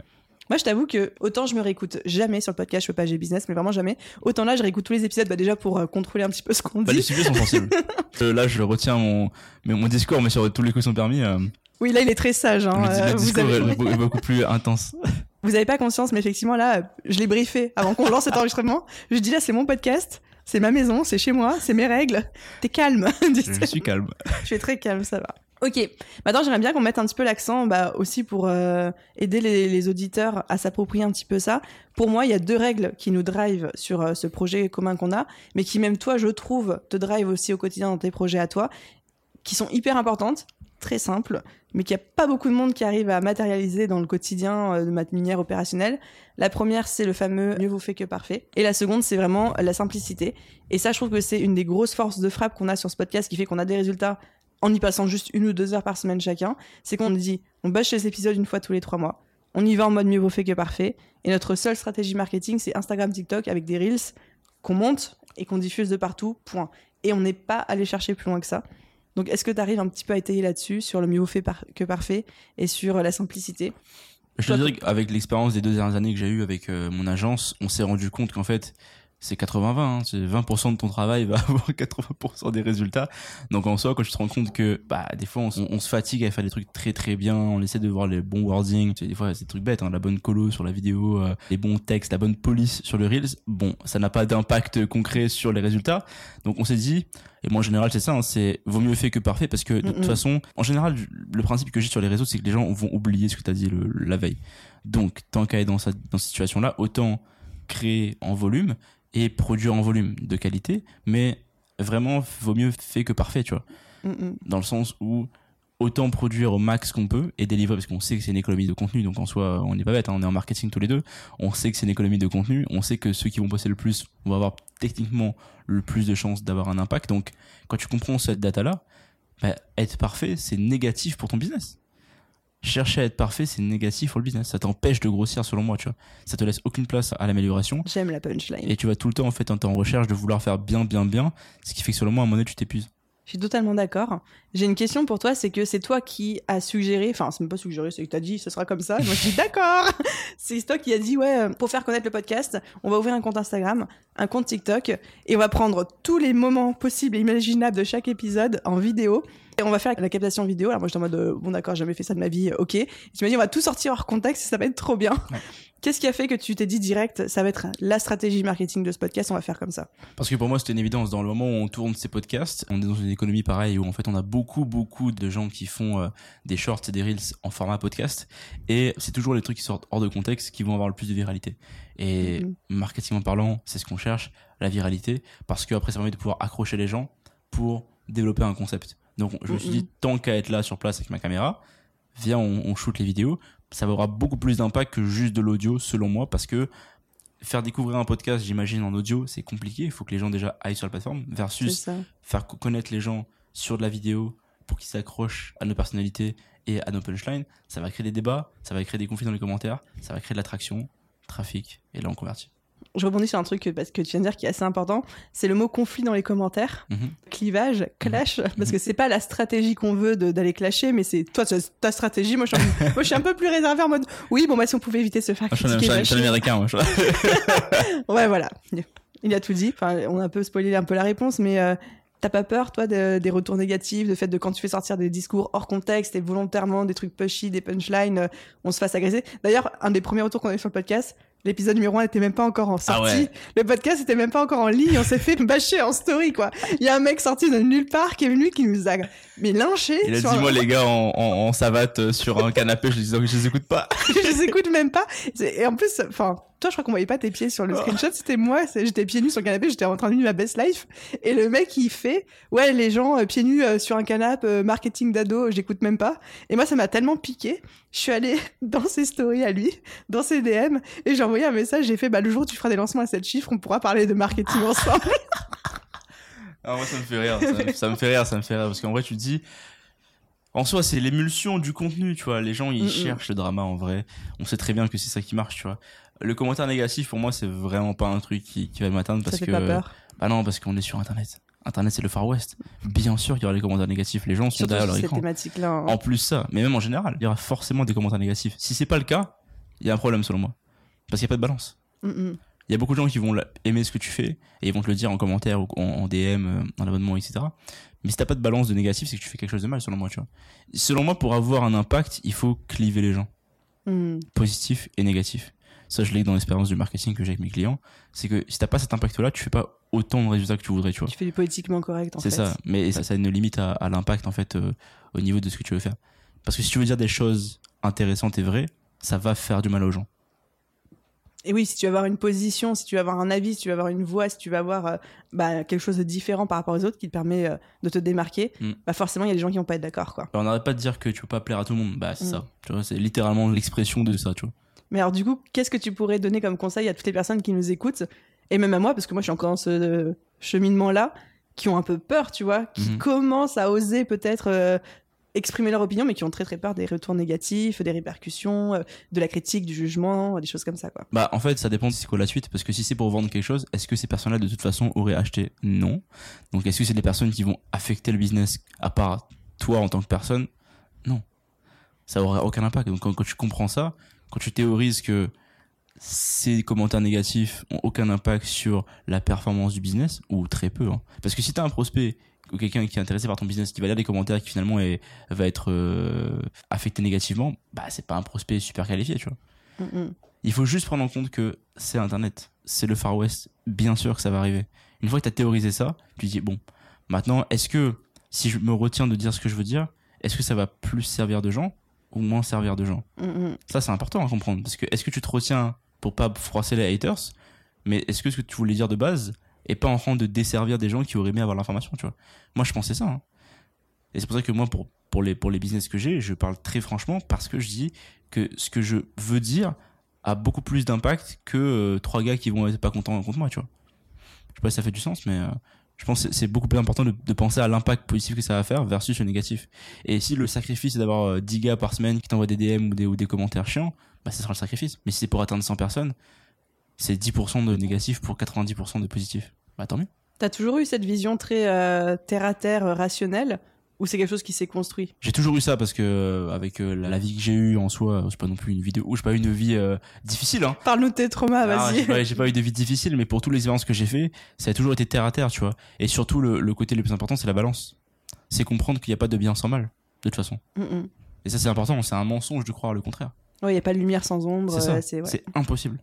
Moi, je t'avoue que autant je me réécoute jamais sur le podcast, je fais pas G Business, mais vraiment jamais. Autant là, je réécoute tous les épisodes, bah, déjà pour euh, contrôler un petit peu ce qu'on Bah, les dit. sujets sont sensibles. Euh, là, je retiens mon, mais mon discours, mais sur tous les coups sont permis. euh, Oui, là, il est très sage. Hein. le, discours avez... est, beaucoup- plus intense. vous avez pas conscience, mais effectivement, là, je l'ai briefé avant qu'on lance cet enregistrement. Je dis là, c'est mon podcast, c'est ma maison, c'est chez moi, c'est mes règles. T'es calme. Je suis calme. Je suis très calme, ça va. Ok, maintenant j'aimerais bien qu'on mette un petit peu l'accent bah, aussi pour euh, aider les, les auditeurs à s'approprier un petit peu ça. Pour moi, il y a deux règles qui nous drivent sur euh, ce projet commun qu'on a, mais qui même toi, je trouve, te drive aussi au quotidien dans tes projets à toi, qui sont hyper importantes, très simples, mais qu'il n'y a pas beaucoup de monde qui arrive à matérialiser dans le quotidien euh, de manière opérationnelle. La première, c'est le fameux mieux vaut fait que parfait. Et la seconde, c'est vraiment la simplicité. Et ça, je trouve que c'est une des grosses forces de frappe qu'on a sur ce podcast qui fait qu'on a des résultats en y passant juste une ou deux heures par semaine chacun. C'est qu'on dit, on bâche les épisodes une fois tous les trois mois. On y va en mode mieux vaut fait que parfait. Et notre seule stratégie marketing, c'est Instagram, TikTok avec des reels qu'on monte et qu'on diffuse de partout, point. Et on n'est pas allé chercher plus loin que ça. Donc, est-ce que tu arrives un petit peu à étayer là-dessus, sur le mieux fait par- que parfait et sur la simplicité? Je te dirais qu'avec l'expérience des deux dernières années que j'ai eu avec euh, mon agence, on s'est rendu compte qu'en fait, c'est 80-20. Hein, c'est 20% de ton travail va avoir 80% des résultats. Donc en soi, quand tu te rends compte que bah des fois on, se fatigue à faire des trucs très très bien, on essaie de voir les bons wordings, tu sais, des fois c'est des trucs bêtes, hein, la bonne colo sur la vidéo, euh, les bons textes, la bonne police sur le reels. Bon, ça n'a pas d'impact concret sur les résultats. Donc on s'est dit, et moi en général c'est ça, hein, c'est vaut mieux fait que parfait parce que de toute façon, en général, le principe que j'ai sur les réseaux, c'est que les gens vont oublier ce que tu as dit le- la veille. Donc, tant qu'à être dans, cette- dans cette situation-là, autant créer en volume et produire en volume de qualité, mais vraiment, vaut mieux fait que parfait, tu vois. Mm, mm. Dans le sens où autant produire au max qu'on peut et délivrer, parce qu'on sait que c'est une économie de contenu, donc en soi, on n'est pas bête, hein, on est en marketing tous les deux, on sait que c'est une économie de contenu, on sait que ceux qui vont bosser le plus vont avoir techniquement le plus de chances d'avoir un impact, donc quand tu comprends cette data-là, bah, être parfait, c'est négatif pour ton business. Chercher à être parfait, c'est négatif pour le business. Ça t'empêche de grossir, selon moi, tu vois. Ça te laisse aucune place à l'amélioration. J'aime la punchline. Et tu vas tout le temps, en fait, en recherche de vouloir faire bien, bien, bien. Ce qui fait que, selon moi, à un moment donné, tu t'épuises. Je suis totalement d'accord. J'ai une question pour toi, c'est que c'est toi qui as suggéré, enfin c'est même pas suggéré, c'est que t'as dit ce sera comme ça. Et moi je dis d'accord. c'est toi qui as dit ouais, euh, pour faire connaître le podcast, on va ouvrir un compte Instagram, un compte TikTok, et on va prendre tous les moments possibles et imaginables de chaque épisode en vidéo. Et on va faire la captation vidéo. Alors moi j'étais en mode euh, bon d'accord, j'ai jamais fait ça de ma vie, euh, ok. Et tu m'as dit on va tout sortir hors contexte, ça va être trop bien. Ouais. Qu'est-ce qui a fait que tu t'es dit direct, ça va être la stratégie marketing de ce podcast, on va faire comme ça? Parce que pour moi, c'était une évidence. Dans le moment où on tourne ces podcasts, on est dans une économie pareille où en fait on a beaucoup, beaucoup de gens qui font euh, des shorts et des reels en format podcast. Et c'est toujours les trucs qui sortent hors de contexte qui vont avoir le plus de viralité. Et Mhm. marketing en parlant, c'est ce qu'on cherche, la viralité. Parce que après, ça permet de pouvoir accrocher les gens pour développer un concept. Donc je me suis dit, tant qu'à être là sur place avec ma caméra, viens, on, on shoot les vidéos. Ça aura beaucoup plus d'impact que juste de l'audio, selon moi, parce que faire découvrir un podcast, j'imagine, en audio, c'est compliqué. Il faut que les gens déjà aillent sur la plateforme, versus faire co- connaître les gens sur de la vidéo pour qu'ils s'accrochent à nos personnalités et à nos punchlines, ça va créer des débats, ça va créer des conflits dans les commentaires, ça va créer de l'attraction, trafic, et là on convertit. Je rebondis sur un truc parce que tu viens de dire qui est assez important, c'est le mot conflit dans les commentaires, Mhm. clivage, clash, parce que c'est pas la stratégie qu'on veut d'aller clasher, mais c'est toi ta stratégie. Moi je, suis un, moi, je suis un peu plus réservé en mode oui bon bah si on pouvait éviter de se faire je suis un- critiquer, je suis un lâcher. américain, moi. je- Ouais voilà, il a tout dit. Enfin on a un peu spoilé un peu la réponse, mais euh, T'as pas peur, toi, de- des retours négatifs, de fait de quand tu fais sortir des discours hors contexte et volontairement des trucs pushy, des punchlines, euh, on se fasse agresser? D'ailleurs, un des premiers retours qu'on a eu sur le podcast, l'épisode numéro 1 était même pas encore en sortie. Ah ouais. Le podcast était même pas encore en ligne, on s'est fait bâcher en story, quoi. Il y a un mec sorti de nulle part qui est venu qui nous a mais lynché. Il a dit, un- moi, les gars, en, en, en savate euh, sur un canapé, je disais que je les écoute pas. je les écoute même pas. Et en plus, enfin, toi, je crois qu'on voyait pas tes pieds sur le Oh. screenshot. C'était moi. J'étais pieds nus sur le canapé. J'étais en train de vivre ma best life. Et le mec, il fait, ouais, les gens euh, pieds nus euh, sur un canapé, marketing d'ado, j'écoute même pas. Et moi, ça m'a tellement piqué. Je suis allée dans ses stories à lui, dans ses DM, et j'ai envoyé un message. J'ai fait, bah, le jour où tu feras des lancements à 7 chiffres, on pourra parler de marketing ensemble. Ah, moi, ça me fait rire. Ça, me- ça me fait rire, ça me fait rire. Parce qu'en vrai, tu te dis, en soi, c'est l'émulsion du contenu, tu vois. Les gens, ils Mm, mm. cherchent le drama en vrai. On sait très bien que c'est ça qui marche, tu vois. Le commentaire négatif, pour moi, c'est vraiment pas un truc qui, qui va m'atteindre ça parce fait que. pas peur. Bah non, parce qu'on est sur Internet. Internet, c'est le Far West. Bien sûr qu'il y aura les commentaires négatifs. Les gens sont Surtout derrière leur écran. thématique-là. hein. En plus ça, mais même en général, il y aura forcément des commentaires négatifs. Si c'est pas le cas, il y a un problème selon moi. Parce qu'il n'y a pas de balance. Mm. Il y a beaucoup de gens qui vont aimer ce que tu fais et ils vont te le dire en commentaire ou en, DM, euh, en abonnement, etc. Mais si t'as pas de balance de négatif, c'est que tu fais quelque chose de mal, selon moi, tu vois. Selon moi, pour avoir un impact, il faut cliver les gens, Mm. positif et négatif. Ça, je l'ai dans l'expérience du marketing que j'ai avec mes clients. C'est que si t'as pas cet impact-là, tu fais pas autant de résultats que tu voudrais, tu vois. Tu fais du politiquement correct, en fait. C'est ça, mais ça, ça a une limite à, à l'impact en fait euh, au niveau de ce que tu veux faire. Parce que si tu veux dire des choses intéressantes et vraies, ça va faire du mal aux gens. Et oui, si tu veux avoir une position, si tu veux avoir un avis, si tu veux avoir une voix, si tu veux avoir euh, bah, quelque chose de différent par rapport aux autres qui te permet euh, de te démarquer, Mm. bah forcément, il y a des gens qui vont pas être d'accord, quoi. On n'arrête pas de dire que tu peux pas plaire à tout le monde. Bah c'est Mm. ça. Tu vois, c'est littéralement l'expression de ça, tu vois. Mais alors, du coup, qu'est-ce que tu pourrais donner comme conseil à toutes les personnes qui nous écoutent, et même à moi, parce que moi, je suis encore dans ce euh, cheminement-là, qui ont un peu peur, tu vois, qui Mhm. commencent à oser peut-être euh, exprimer leur opinion, mais qui ont très très peur des retours négatifs, des répercussions, euh, de la critique, du jugement, des choses comme ça, quoi. Bah en fait, ça dépend de c'est quoi la suite. Parce que si c'est pour vendre quelque chose, est-ce que ces personnes-là de toute façon auraient acheté? Non. Donc est-ce que c'est des personnes qui vont affecter le business à part toi en tant que personne? Non. Ça aurait aucun impact. Donc quand, quand tu comprends ça, quand tu théorises que ces commentaires négatifs ont aucun impact sur la performance du business ou très peu hein. parce que si tu as un prospect ou quelqu'un qui est intéressé par ton business qui va lire des commentaires qui finalement est, va être euh, affecté négativement bah c'est pas un prospect super qualifié tu vois. Mm, il faut juste prendre en compte que c'est internet. C'est le far west. Bien sûr que ça va arriver. Une fois que tu as théorisé ça tu dis bon maintenant est-ce que si je me retiens de dire ce que je veux dire est-ce que ça va plus servir de gens ou moins servir de gens Mm, mm. ça, c'est important à comprendre. Parce que est-ce que tu te retiens pour pas froisser les haters Mais est-ce que ce que tu voulais dire de base est pas en train de desservir des gens qui auraient aimé avoir l'information, tu vois? Moi, je pensais ça. hein. Et c'est pour ça que moi, pour, pour, les, pour les business que j'ai, je parle très franchement parce que je dis que ce que je veux dire a beaucoup plus d'impact que euh, trois gars qui vont être pas contents contre moi, tu vois. Je sais pas si ça fait du sens, mais euh, je pense que c'est- beaucoup plus important de, penser à l'impact positif que ça va faire versus le négatif. Et si le sacrifice c'est d'avoir euh, 10 gars par semaine qui t'envoient des DM ou des, ou des commentaires chiants, bah ça sera le sacrifice. Mais si c'est pour atteindre 100 personnes, c'est 10% de négatif pour 90% de positif. Bah tant mieux. T'as toujours eu cette vision très euh, terre à terre, euh, rationnelle, ou c'est quelque chose qui s'est construit? J'ai toujours eu ça parce que euh, avec euh, la, la vie que j'ai eue en soi, c'est pas non plus une vie de ou j'ai pas eu une vie euh, difficile hein. Parle-nous de tes traumas, Ah, vas-y. j'ai pas, j'ai pas eu de vie difficile, mais pour toutes les expériences que j'ai fait, ça a toujours été terre à terre, tu vois. Et surtout, le, le côté le plus important, c'est la balance. C'est comprendre qu'il n'y a pas de bien sans mal, de toute façon. Mm, mm. Et ça, c'est important. C'est un mensonge de croire le contraire. Ouais, il y a pas de lumière sans ombre. C'est ça. euh, c'est ouais. Impossible.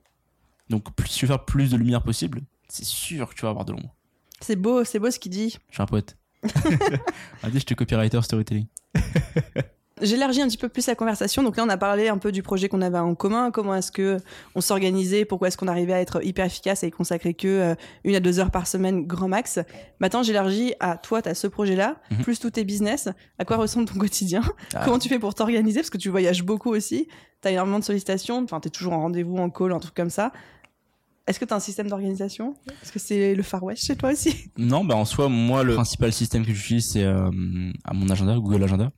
Donc, plus tu veux faire plus de lumière possible, c'est sûr que tu vas avoir de l'ombre. C'est beau, c'est beau ce qu'il dit. Je suis un poète. Vas-y, je te copywriter storytelling. J'élargis un petit peu plus la conversation. Donc là, on a parlé un peu du projet qu'on avait en commun. Comment est-ce que on s'organisait? Pourquoi est-ce qu'on arrivait à être hyper efficace et consacrer que euh, une à deux heures par semaine grand max? Maintenant, j'élargis à toi, tu as ce projet-là, Mhm. plus tous tes business. À quoi ressemble ton quotidien? Ah. Comment tu fais pour t'organiser? Parce que tu voyages beaucoup aussi. Tu as énormément de sollicitations. Enfin, tu es toujours en rendez-vous, en call, un truc comme ça. Est-ce que tu as un système d'organisation? Est-ce que c'est le Far West chez toi aussi? Non, bah en soi, moi, le principal système que j'utilise, c'est euh, à mon agenda, Google Agenda.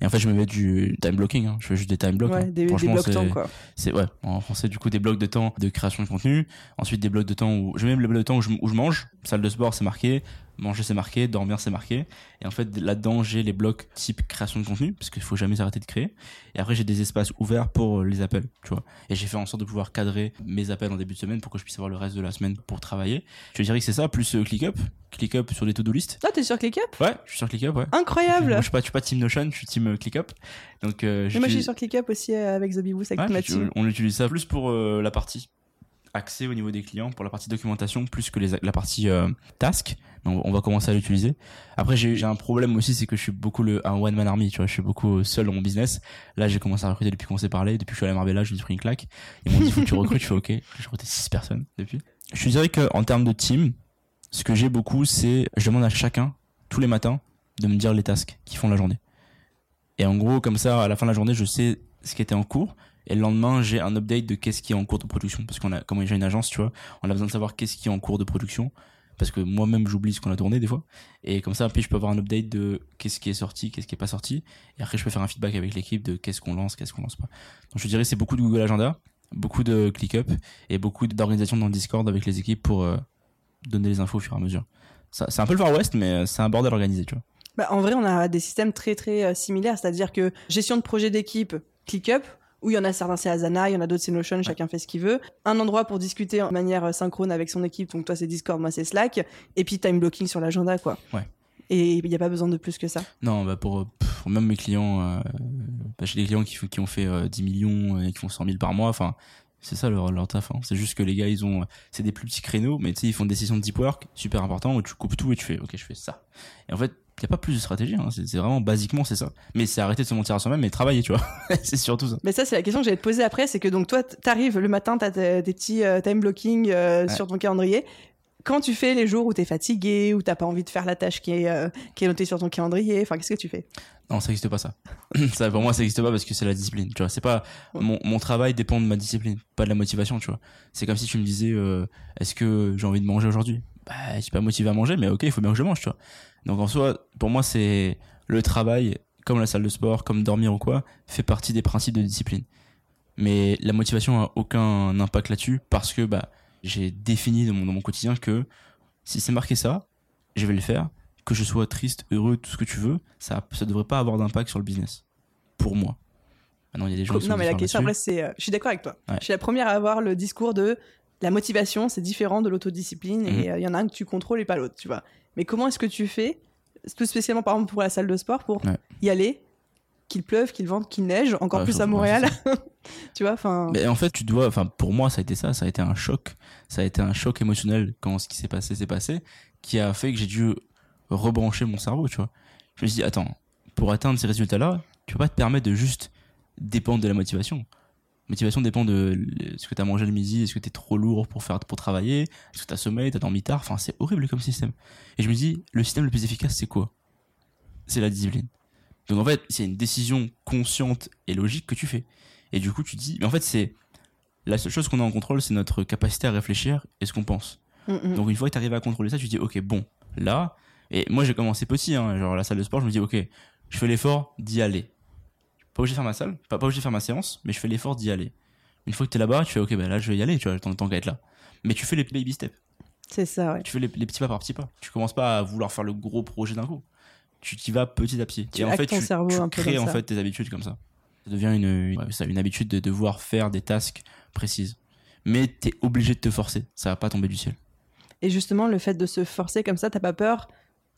Et en fait, je me mets du time blocking. Hein. Je fais juste des time blocks. Ouais, hein. des, blocs temps, quoi. C'est ouais, en français du coup des blocs de temps de création de contenu. Ensuite des blocs de temps où je mets même les blocs de temps où je, où je mange. Salle de sport c'est marqué, manger c'est marqué, dormir c'est marqué. Et en fait là-dedans j'ai les blocs type création de contenu parce qu'il faut jamais s'arrêter de créer. Et après j'ai des espaces ouverts pour les appels, tu vois. Et j'ai fait en sorte de pouvoir cadrer mes appels en début de semaine pour que je puisse avoir le reste de la semaine pour travailler. Je dirais que c'est ça plus euh, ClickUp, ClickUp sur les to-do list. Ah, t'es sur ClickUp? Ouais, je suis sur ClickUp, ouais. Incroyable Moi, je suis pas, je suis pas team Notion, je suis team euh, ClickUp. Donc euh, Mais Moi, je suis sur ClickUp aussi euh, avec The Bee Boost, avec Ouais, on utilise ça plus pour euh, la partie accès au niveau des clients, pour la partie documentation, plus que les, la partie euh, task. Donc, on va commencer à l'utiliser. Après, j'ai j'ai un problème aussi, c'est que je suis beaucoup le, un one man army, tu vois. Je suis beaucoup seul dans mon business. Là, j'ai commencé à recruter depuis qu'on s'est parlé. Depuis que je suis allé à Marbella, je me suis pris une claque. Ils m'ont dit, faut que tu recrutes. Je fais OK. J'ai recruté six personnes depuis. Je dirais que en termes de team, ce que j'ai beaucoup, c'est, je demande à chacun, tous les matins, de me dire les tasks qu'ils font la journée. Et en gros, comme ça, à la fin de la journée, je sais ce qui était en cours. Et le lendemain, j'ai un update de qu'est-ce qui est en cours de production. Parce qu'on a, comme j'ai une agence, tu vois, on a besoin de savoir qu'est-ce qui est en cours de production. Parce que moi-même, j'oublie ce qu'on a tourné des fois. Et comme ça, puis je peux avoir un update de qu'est-ce qui est sorti, qu'est-ce qui est pas sorti. Et après, je peux faire un feedback avec l'équipe de qu'est-ce qu'on lance, qu'est-ce qu'on lance pas. Donc, je dirais, c'est beaucoup de Google Agenda, beaucoup de ClickUp et beaucoup d'organisation dans le Discord avec les équipes pour euh, donner les infos au fur et à mesure. C'est un peu le Far West, mais euh, c'est un bordel organisé, tu vois. Bah, en vrai, on a des systèmes très très euh, similaires, c'est-à-dire que gestion de projet d'équipe, ClickUp, où il y en a certains c'est Asana, il y en a d'autres c'est Notion, chacun fait ce qu'il veut. Un endroit pour discuter en manière euh, synchrone avec son équipe, donc toi c'est Discord, moi c'est Slack, et puis time blocking sur l'agenda quoi. Ouais. Et il n'y a pas besoin de plus que ça. Non, bah pour, pff, même mes clients, euh, bah j'ai des clients qui, qui ont fait euh, 10 millions et qui font 100 000 par mois. Enfin, c'est ça leur, leur taf. hein. C'est juste que les gars, ils ont, c'est des plus petits créneaux, mais tu sais, ils font des sessions de deep work super important où tu coupes tout et tu fais, ok, je fais ça. Et en fait, il y a pas plus de stratégie. Hein. C'est vraiment basiquement c'est ça. Mais c'est arrêter de se mentir à soi-même et travailler, tu vois. c'est surtout ça. Mais ça, c'est la question que j'allais te poser après, c'est que donc toi, t'arrives le matin, t'as des petits euh, time blocking euh, Ouais. sur ton calendrier. Quand tu fais les jours où t'es fatigué, où t'as pas envie de faire la tâche qui est, euh, qui est notée sur ton calendrier, enfin, qu'est-ce que tu fais? Non, ça n'existe pas ça. ça pour moi, ça n'existe pas parce que c'est la discipline. Tu vois, c'est pas mon, mon travail dépend de ma discipline, pas de la motivation. Tu vois, c'est comme si tu me disais, euh, est-ce que j'ai envie de manger aujourd'hui? Bah, je suis pas motivé à manger, mais ok, il faut bien que je mange. Tu vois. Donc en soi, pour moi, c'est le travail, comme la salle de sport, comme dormir ou quoi, fait partie des principes de discipline. Mais la motivation a aucun impact là-dessus parce que bah j'ai défini dans mon, dans mon quotidien que si c'est marqué ça, je vais le faire que je sois triste, heureux, tout ce que tu veux, ça ça devrait pas avoir d'impact sur le business. Pour moi. Maintenant, il y a des gens qui sont Non, mais la question après, c'est. euh, je suis d'accord avec toi. Ouais. Je suis la première à avoir le discours de la motivation, c'est différent de l'autodiscipline Mhm. et euh, il y en a un que tu contrôles et pas l'autre, tu vois. Mais comment est-ce que tu fais, tout spécialement par exemple pour la salle de sport, pour Ouais. y aller, qu'il pleuve, qu'il vente, qu'il neige, encore Ouais, plus à Montréal, tu vois, enfin. Mais en fait, tu dois, enfin, pour moi, ça a été ça, ça a été un choc. Ça a été un choc émotionnel quand ce qui s'est passé s'est passé, qui a fait que j'ai dû rebrancher mon cerveau, tu vois. Je me suis dit, attends, pour atteindre ces résultats-là, tu peux pas te permettre de juste dépendre de la motivation. Motivation dépend de ce que tu as mangé le midi, est-ce que tu es trop lourd pour faire pour travailler, est-ce que tu as sommeil, tu as dormi tard, enfin c'est horrible comme système. Et je me dis le système le plus efficace c'est quoi? C'est la discipline. Donc en fait, c'est une décision consciente et logique que tu fais. Et du coup, tu dis mais en fait c'est la seule chose qu'on a en contrôle, c'est notre capacité à réfléchir et ce qu'on pense. Donc une fois que tu arrives à contrôler ça, tu te dis ok bon là et moi j'ai commencé petit hein, genre la salle de sport, je me dis ok je fais l'effort d'y aller. Pas obligé de faire ma salle, pas, pas obligé de faire ma séance, mais je fais l'effort d'y aller. Une fois que t'es là-bas, tu fais ok bah là je vais y aller, tu vois, tant, tant qu'à être là. Mais tu fais les baby steps, C'est ça, ouais. tu fais les, les petits pas par petits pas. Tu commences pas à vouloir faire le gros projet d'un coup. Tu t'y vas petit à petit. Tu et en fait ton tu, cerveau tu un peu crées en ça. fait tes habitudes comme ça. Ça devient une, une, ouais, ça, une habitude de devoir faire des tasks précises. Mais t'es obligé de te forcer, ça va pas tomber du ciel. Et justement, le fait de se forcer comme ça, t'as pas peur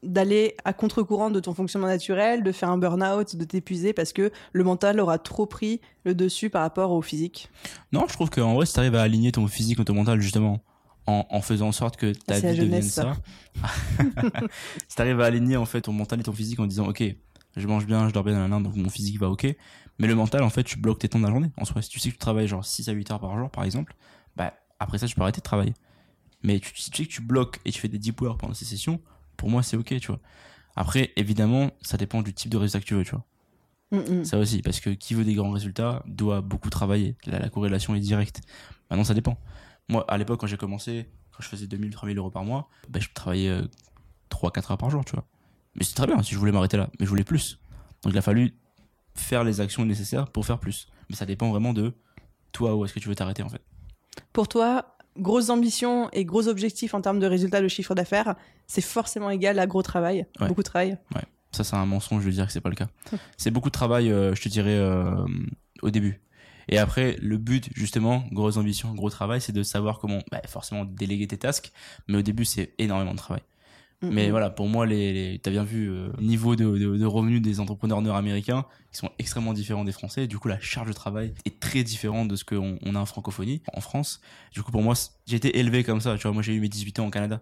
d'aller à contre-courant de ton fonctionnement naturel, de faire un burn-out, de t'épuiser parce que le mental aura trop pris le dessus par rapport au physique? Non, je trouve qu'en vrai, si t'arrives à aligner ton physique et ton mental, justement, en, en faisant en sorte que ta C'est la vie devienne jeunesse, ça, si t'arrives à aligner, en fait, ton mental et ton physique en disant, ok, je mange bien, je dors bien, donc mon physique va ok, mais le mental, en fait, tu bloques tes temps de la journée. En soi, si tu sais que tu travailles genre 6 à 8 heures par jour, par exemple, bah, après ça, tu peux arrêter de travailler. Mais tu, si tu sais que tu bloques et tu fais des deep work pendant ces sessions, pour moi, c'est ok, tu vois. Après, évidemment, ça dépend du type de résultat que tu veux, tu vois. Mm, mm. Ça aussi, parce que qui veut des grands résultats doit beaucoup travailler. Là, la corrélation est directe. Maintenant, ça dépend. Moi, à l'époque, quand j'ai commencé, quand je faisais 2000, 3000 euros par mois, bah, je travaillais euh, 3-4 heures par jour, tu vois. Mais c'est très bien si je voulais m'arrêter là, mais je voulais plus. Donc il a fallu faire les actions nécessaires pour faire plus. Mais ça dépend vraiment de toi où est-ce que tu veux t'arrêter en fait. Pour toi, grosses ambitions et gros objectifs en termes de résultats de chiffre d'affaires, c'est forcément égal à gros travail, Ouais. beaucoup de travail. Ouais. Ça, c'est un mensonge de dire que c'est pas le cas. C'est beaucoup de travail, euh, je te dirais, euh, au début. Et après, le but, justement, grosse ambition, gros travail, c'est de savoir comment, bah, forcément, déléguer tes tasks. Mais au début, c'est énormément de travail. Mais Mhm. voilà, pour moi, les, les t'as bien vu, euh, le niveau de, de, de revenus des entrepreneurs nord-américains, qui sont extrêmement différents des Français. Du coup, la charge de travail est très différente de ce qu'on on a en francophonie, en France. Du coup, pour moi, j'ai été élevé comme ça. Tu vois, moi, j'ai eu mes 18 ans au Canada.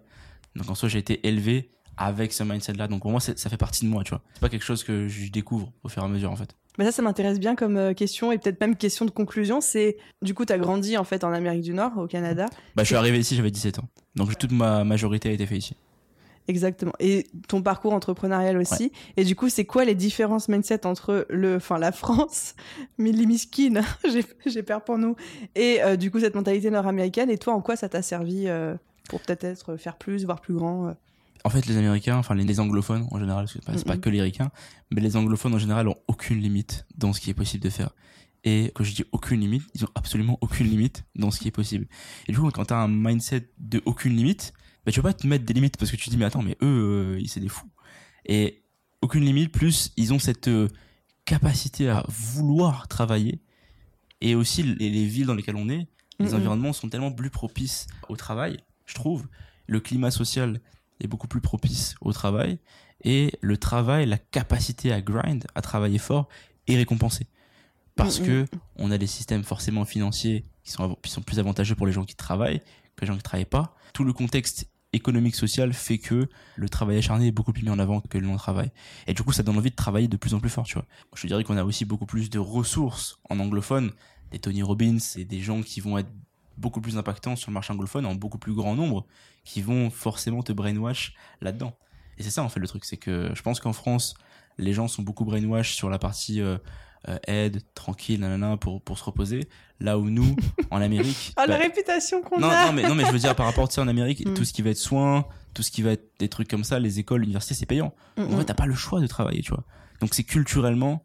Donc, en soi, j'ai été élevé avec ce mindset-là. Donc, pour moi, ça fait partie de moi, tu vois. C'est pas quelque chose que je découvre au fur et à mesure, en fait. Mais ça, ça m'intéresse bien comme euh, question et peut-être même question de conclusion. C'est du coup, tu as grandi en fait en Amérique du Nord, au Canada. Bah, je suis arrivé ici, j'avais 17 ans. Donc, toute ma majorité a été fait ici. Exactement. Et ton parcours entrepreneurial aussi. Et du coup, c'est quoi les différences mindset entre le, enfin, la France, miskines, j'ai, peur pour nous, et euh, du coup, cette mentalité nord-américaine. Et toi, en quoi ça t'a servi euh, pour peut-être faire plus, voir plus grand euh? En fait, les Américains, enfin les, les anglophones en général, c'est pas, c'est pas Mhm. que les Ricains, mais les anglophones en général ont aucune limite dans ce qui est possible de faire. Et quand je dis aucune limite, ils ont absolument aucune limite dans ce qui est possible. Et du coup, quand t'as un mindset de aucune limite, bah, tu vas pas te mettre des limites parce que tu te dis, mais attends, mais eux, euh, ils c'est des fous. Et aucune limite, plus ils ont cette euh, capacité à vouloir travailler. Et aussi, les, les villes dans lesquelles on est, les environnements sont tellement plus propices au travail, je trouve. Le climat social est beaucoup plus propice au travail. Et le travail, la capacité à grind, à travailler fort, est récompensée. Parce Mhm. que on a des systèmes forcément financiers qui sont, qui sont plus avantageux pour les gens qui travaillent que les gens qui travaillent pas. Tout le contexte économique social fait que le travail acharné est beaucoup plus mis en avant que le non-travail. Et du coup, ça donne envie de travailler de plus en plus fort, tu vois. Je dirais qu'on a aussi beaucoup plus de ressources en anglophone, des Tony Robbins et des gens qui vont être beaucoup plus impactants sur le marché anglophone en beaucoup plus grand nombre, qui vont forcément te brainwash là-dedans. Et c'est ça en fait le truc, c'est que je pense qu'en France, les gens sont beaucoup brainwash sur la partie euh, euh, aide, tranquille, nanana, pour, pour se reposer. Là où nous, en Amérique... Ah, la bah, réputation qu'on non, a non, mais, non, mais je veux dire, par rapport, tu sais, en Amérique, Mm. tout ce qui va être soins, tout ce qui va être des trucs comme ça, les écoles, l'université, c'est payant. Mm, En fait, t'as pas le choix de travailler, tu vois. Donc, c'est culturellement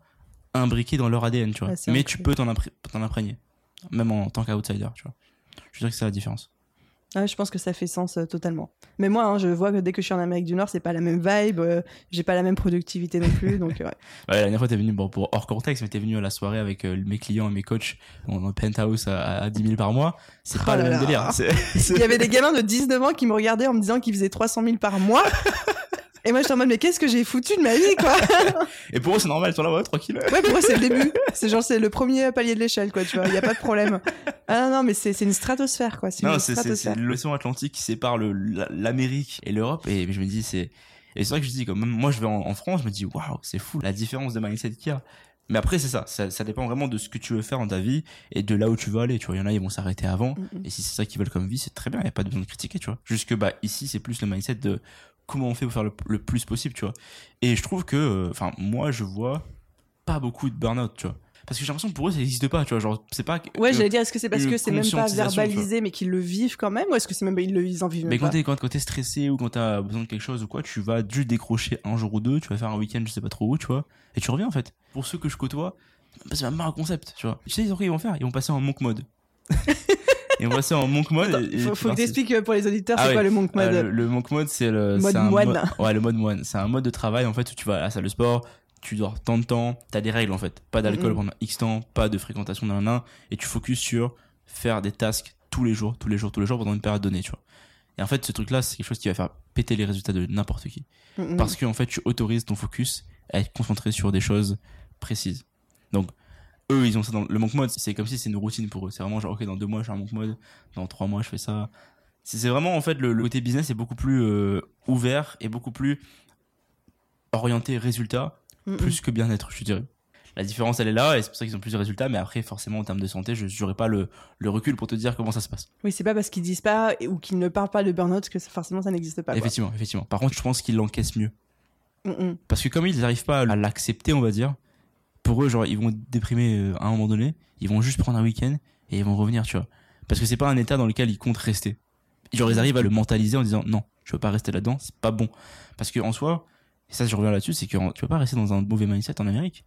imbriqué dans leur ADN, tu vois. Mais tu peux t'en impré- t'en imprégner. Même en tant qu'outsider, tu vois. Je dirais que c'est la différence. Ouais, je pense que ça fait sens euh, totalement. Mais moi, hein, je vois que dès que je suis en Amérique du Nord, c'est pas la même vibe, euh, j'ai pas la même productivité non plus, donc ouais. Ouais, la dernière fois, t'es venu, bon, pour hors contexte, mais t'es venu à la soirée avec euh, mes clients et mes coachs dans un penthouse à, à 10 000 par mois. C'est Oh pas là le même délire. C'est- Il y avait des gamins de 19 ans qui me regardaient en me disant qu'ils faisaient 300 000 par mois. Et moi, j'étais en mode, mais qu'est-ce que j'ai foutu de ma vie, quoi Et pour eux, c'est normal, ils sont là, ouais, tranquille. Ouais, pour moi, c'est le début. C'est genre, c'est le premier palier de l'échelle, quoi, tu vois. Il y a pas de problème. Ah non, non, mais c'est c'est une stratosphère, quoi. Non, c'est l'océan Atlantique qui sépare l'Amérique et l'Europe. Et je me dis, c'est. Et c'est vrai que je dis, comme même moi, je vais en, en France, je me dis, waouh, c'est fou la différence de mindset qu'il y a. Mais après, c'est ça, ça. Ça dépend vraiment de ce que tu veux faire dans ta vie et de là où tu veux aller. Tu vois, il y en a, ils vont s'arrêter avant. Mm. Et si c'est ça qu'ils veulent comme vie, c'est très bien. Il n'y a pas besoin de critiquer, tu vois. Jusque, bah, ici, c'est plus le mindset de comment on fait pour faire le, le plus possible, tu vois. Et je trouve que, euh, enfin, moi, je vois pas beaucoup de burn-out, tu vois. Parce que j'ai l'impression que pour eux, ça n'existe pas, tu vois. Genre, c'est pas. Ouais, j'allais dire, est-ce que c'est parce que c'est même pas verbalisé, mais qu'ils le vivent quand même, ou est-ce que c'est même, ils, le, ils en vivent même Mais quand pas t'es, quand, quand t'es stressé ou quand t'as besoin de quelque chose ou quoi, tu vas juste décrocher un jour ou deux, tu vas faire un week-end, je sais pas trop où, tu vois, et tu reviens en fait. Pour ceux que je côtoie, bah, c'est même pas un concept, tu vois. Tu sais, ils, ils vont faire, ils vont passer en monk mode. ils vont passer en monk mode. Attends, et- et faut, que t'expliques euh, pour les auditeurs, Ah c'est ouais. quoi le monk mode Euh, le, le monk mode, c'est le Mode un moine. ouais, le mode moine. C'est un mode de travail en fait où tu vas à la salle de sport, tu dors tant de temps, t'as des règles en fait. Pas d'alcool pendant X temps, pas de fréquentation d'un nain, et tu focuses sur faire des tasks tous les jours, tous les jours, tous les jours pendant une période donnée, tu vois. Et en fait, ce truc-là, c'est quelque chose qui va faire péter les résultats de n'importe qui. Mm. Parce que en fait, tu autorises ton focus à être concentré sur des choses précises. Donc, eux, ils ont ça dans le monk mode. C'est comme si c'est une routine pour eux. C'est vraiment genre, ok, dans deux mois, je fais un monk mode. Dans trois mois, je fais ça. C'est vraiment, en fait, le, le côté business est beaucoup plus euh, ouvert et beaucoup plus orienté résultat, Mm, mm. plus que bien-être, je dirais. La différence, elle est là, et c'est pour ça qu'ils ont plus de résultats, mais après, forcément, en termes de santé, je n'aurais pas le, le recul pour te dire comment ça se passe. Oui, c'est pas parce qu'ils disent pas ou qu'ils ne parlent pas de burn-out que ça- forcément ça n'existe pas. quoi. effectivement, effectivement. Par contre, je pense qu'ils l'encaissent mieux. Mm. Parce que comme ils n'arrivent pas à l'accepter, on va dire, pour eux, genre, ils vont déprimer euh, à un moment donné, ils vont juste prendre un week-end et ils vont revenir, tu vois. Parce que c'est pas un état dans lequel ils comptent rester. Genre, ils arrivent à le mentaliser en disant, non, je veux pas rester là-dedans, c'est pas bon. Parce que en soi, et ça, je reviens là-dessus, c'est que tu peux pas rester dans un mauvais mindset en Amérique.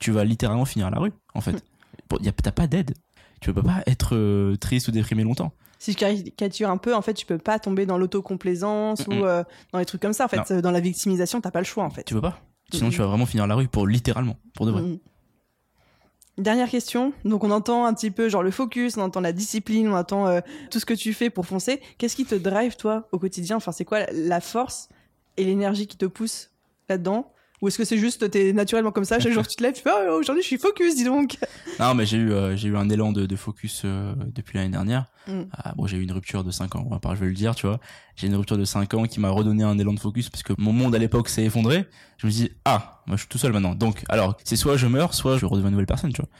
tu vas littéralement finir à la rue, en fait. Bon, T'as pas d'aide. Tu peux pas être euh, triste ou déprimé longtemps. Si je caricature un peu, en fait, tu peux pas tomber dans l'autocomplaisance ou euh, dans les trucs comme ça. En fait, dans la victimisation, t'as pas le choix, en fait. Tu peux pas. Sinon, tu vas vraiment finir la rue, pour littéralement, pour de vrai. Mhm. Dernière question. Donc, on entend un petit peu genre le focus, on entend la discipline, on entend euh, tout ce que tu fais pour foncer. Qu'est-ce qui te drive, toi, au quotidien? Enfin, c'est quoi la force et l'énergie qui te pousse là-dedans? Ou est-ce que c'est juste, t'es naturellement comme ça, chaque jour tu te lèves, tu fais oh, aujourd'hui je suis focus, dis donc Non, mais j'ai eu, euh, j'ai eu un élan de, de focus euh, depuis l'année dernière. Mm. Ah, bon, j'ai eu une rupture de 5 ans, on va pas, je vais le dire, tu vois. J'ai une rupture de 5 ans qui m'a redonné un élan de focus parce que mon monde à l'époque s'est effondré. Je me dis, ah, moi je suis tout seul maintenant. Donc, alors, c'est soit je meurs, soit je redeviens une nouvelle personne, tu vois.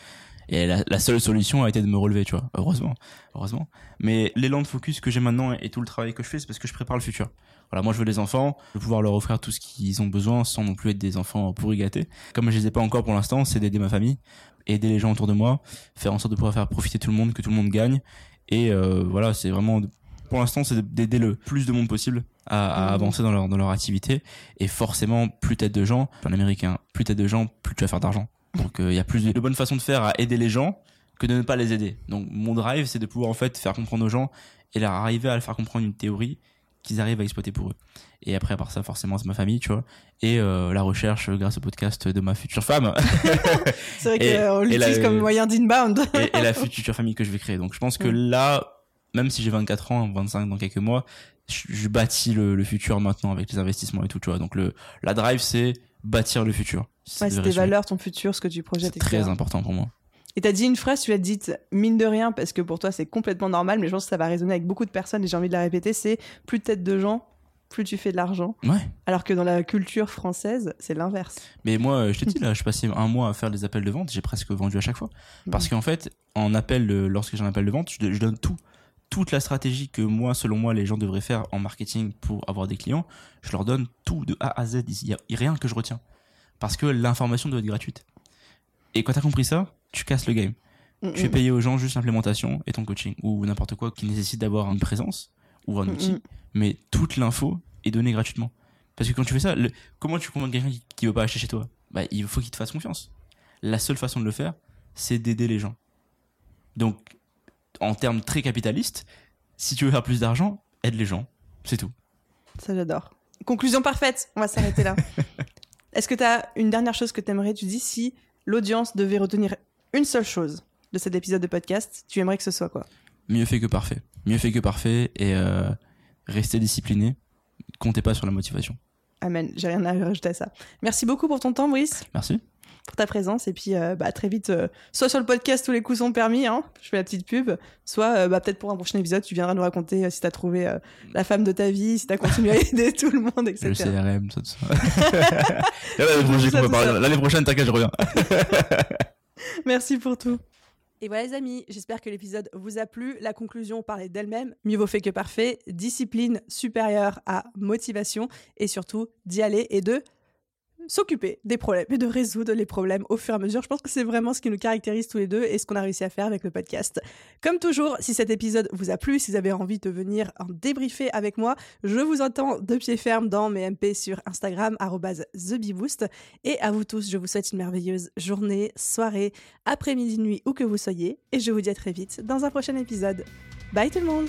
Et la, la seule solution a été de me relever, tu vois. Heureusement, heureusement. Mais l'élan de focus que j'ai maintenant et tout le travail que je fais, c'est parce que je prépare le futur. Voilà, moi je veux des enfants, je veux pouvoir leur offrir tout ce qu'ils ont besoin sans non plus être des enfants pourri gâtés. Comme je les ai pas encore pour l'instant, c'est d'aider ma famille, aider les gens autour de moi, faire en sorte de pouvoir faire profiter tout le monde, que tout le monde gagne. Et euh, voilà, c'est vraiment, pour l'instant, c'est d'aider le plus de monde possible à, à Mhm. avancer dans leur, dans leur activité. Et forcément, plus t'aides de gens, en américain, plus t'aides de gens, plus tu vas faire d'argent. Donc il y a plus de, de bonnes façons de faire à aider les gens que de ne pas les aider. Donc mon drive, c'est de pouvoir en fait faire comprendre aux gens et leur arriver à leur faire comprendre une théorie qu'ils arrivent à exploiter pour eux. Et après, à part ça, forcément, c'est ma famille, tu vois. Et euh, la recherche euh, grâce au podcast de ma future femme C'est vrai Et- qu'on et l'utilise comme moyen d'inbound. et, et la future famille que je vais créer. Donc je pense que là, même si j'ai 24 ans, 25 dans quelques mois, je, je bâtis le, le futur maintenant avec les investissements et tout, tu vois. Donc le la drive, c'est bâtir le futur. C'est Ouais, c'est tes valeurs, ton futur, ce que tu projettes, C'est très important pour moi. Et t'as dit une phrase, tu l'as dite mine de rien, parce que pour toi c'est complètement normal, mais je pense que ça va résonner avec beaucoup de personnes et j'ai envie de la répéter, c'est plus tête de gens, plus tu fais de l'argent. Ouais. Alors que dans la culture française, c'est l'inverse. Mais moi, euh, je te dis là, je passais un mois à faire des appels de vente, j'ai presque vendu à chaque fois. Parce qu'en fait, en appel, de- lorsque j'ai un appel de vente, je, donne tout. Toute la stratégie que moi, selon moi, les gens devraient faire en marketing pour avoir des clients, je leur donne tout de A à Z. Il y a rien que je retiens. Parce que l'information doit être gratuite. Et quand t'as compris ça, tu casses le game. Tu fais payer aux gens juste l'implémentation et ton coaching ou n'importe quoi qui nécessite d'avoir une présence ou un outil. Mais toute l'info est donnée gratuitement. Parce que quand tu fais ça, le- comment tu convaincs quelqu'un qui, qui veut pas acheter chez toi? Bah, il faut qu'il te fasse confiance. La seule façon de le faire, c'est d'aider les gens. Donc, en termes très capitalistes, si tu veux faire plus d'argent, aide les gens. C'est tout. Ça j'adore. Conclusion parfaite, on va s'arrêter là. Est-ce que t'as une dernière chose que t'aimerais, tu dis, si l'audience devait retenir une seule chose de cet épisode de podcast, tu aimerais que ce soit quoi? Mieux fait que parfait. Mieux fait que parfait et euh, restez discipliné. Comptez pas sur la motivation. Amen, j'ai rien à rajouter à ça. Merci beaucoup pour ton temps, Brice, Merci. pour ta présence, et puis euh, bah, très vite, euh, soit sur le podcast, tous les coups sont permis, hein, je fais la petite pub, soit euh, bah, peut-être pour un prochain épisode, tu viendras nous raconter si t'as trouvé la femme de ta vie, si t'as continué à aider tout le monde, etc. Le CRM, tout ça. l'année prochaine, t'inquiète, je reviens. Merci pour tout. Et voilà les amis, j'espère que l'épisode vous a plu. La conclusion parlait d'elle-même. Mieux vaut fait que parfait. Discipline supérieure à motivation et surtout d'y aller et de s'occuper des problèmes et de résoudre les problèmes au fur et à mesure. Je pense que c'est vraiment ce qui nous caractérise tous les deux et ce qu'on a réussi à faire avec le podcast. Comme toujours, si cet épisode vous a plu, si vous avez envie de venir en débriefer avec moi, je vous attends de pied ferme dans mes MP sur Instagram, TheBeBoost. Et à vous tous, je vous souhaite une merveilleuse journée, soirée, après-midi, nuit, où que vous soyez. Et je vous dis à très vite dans un prochain épisode. Bye tout le monde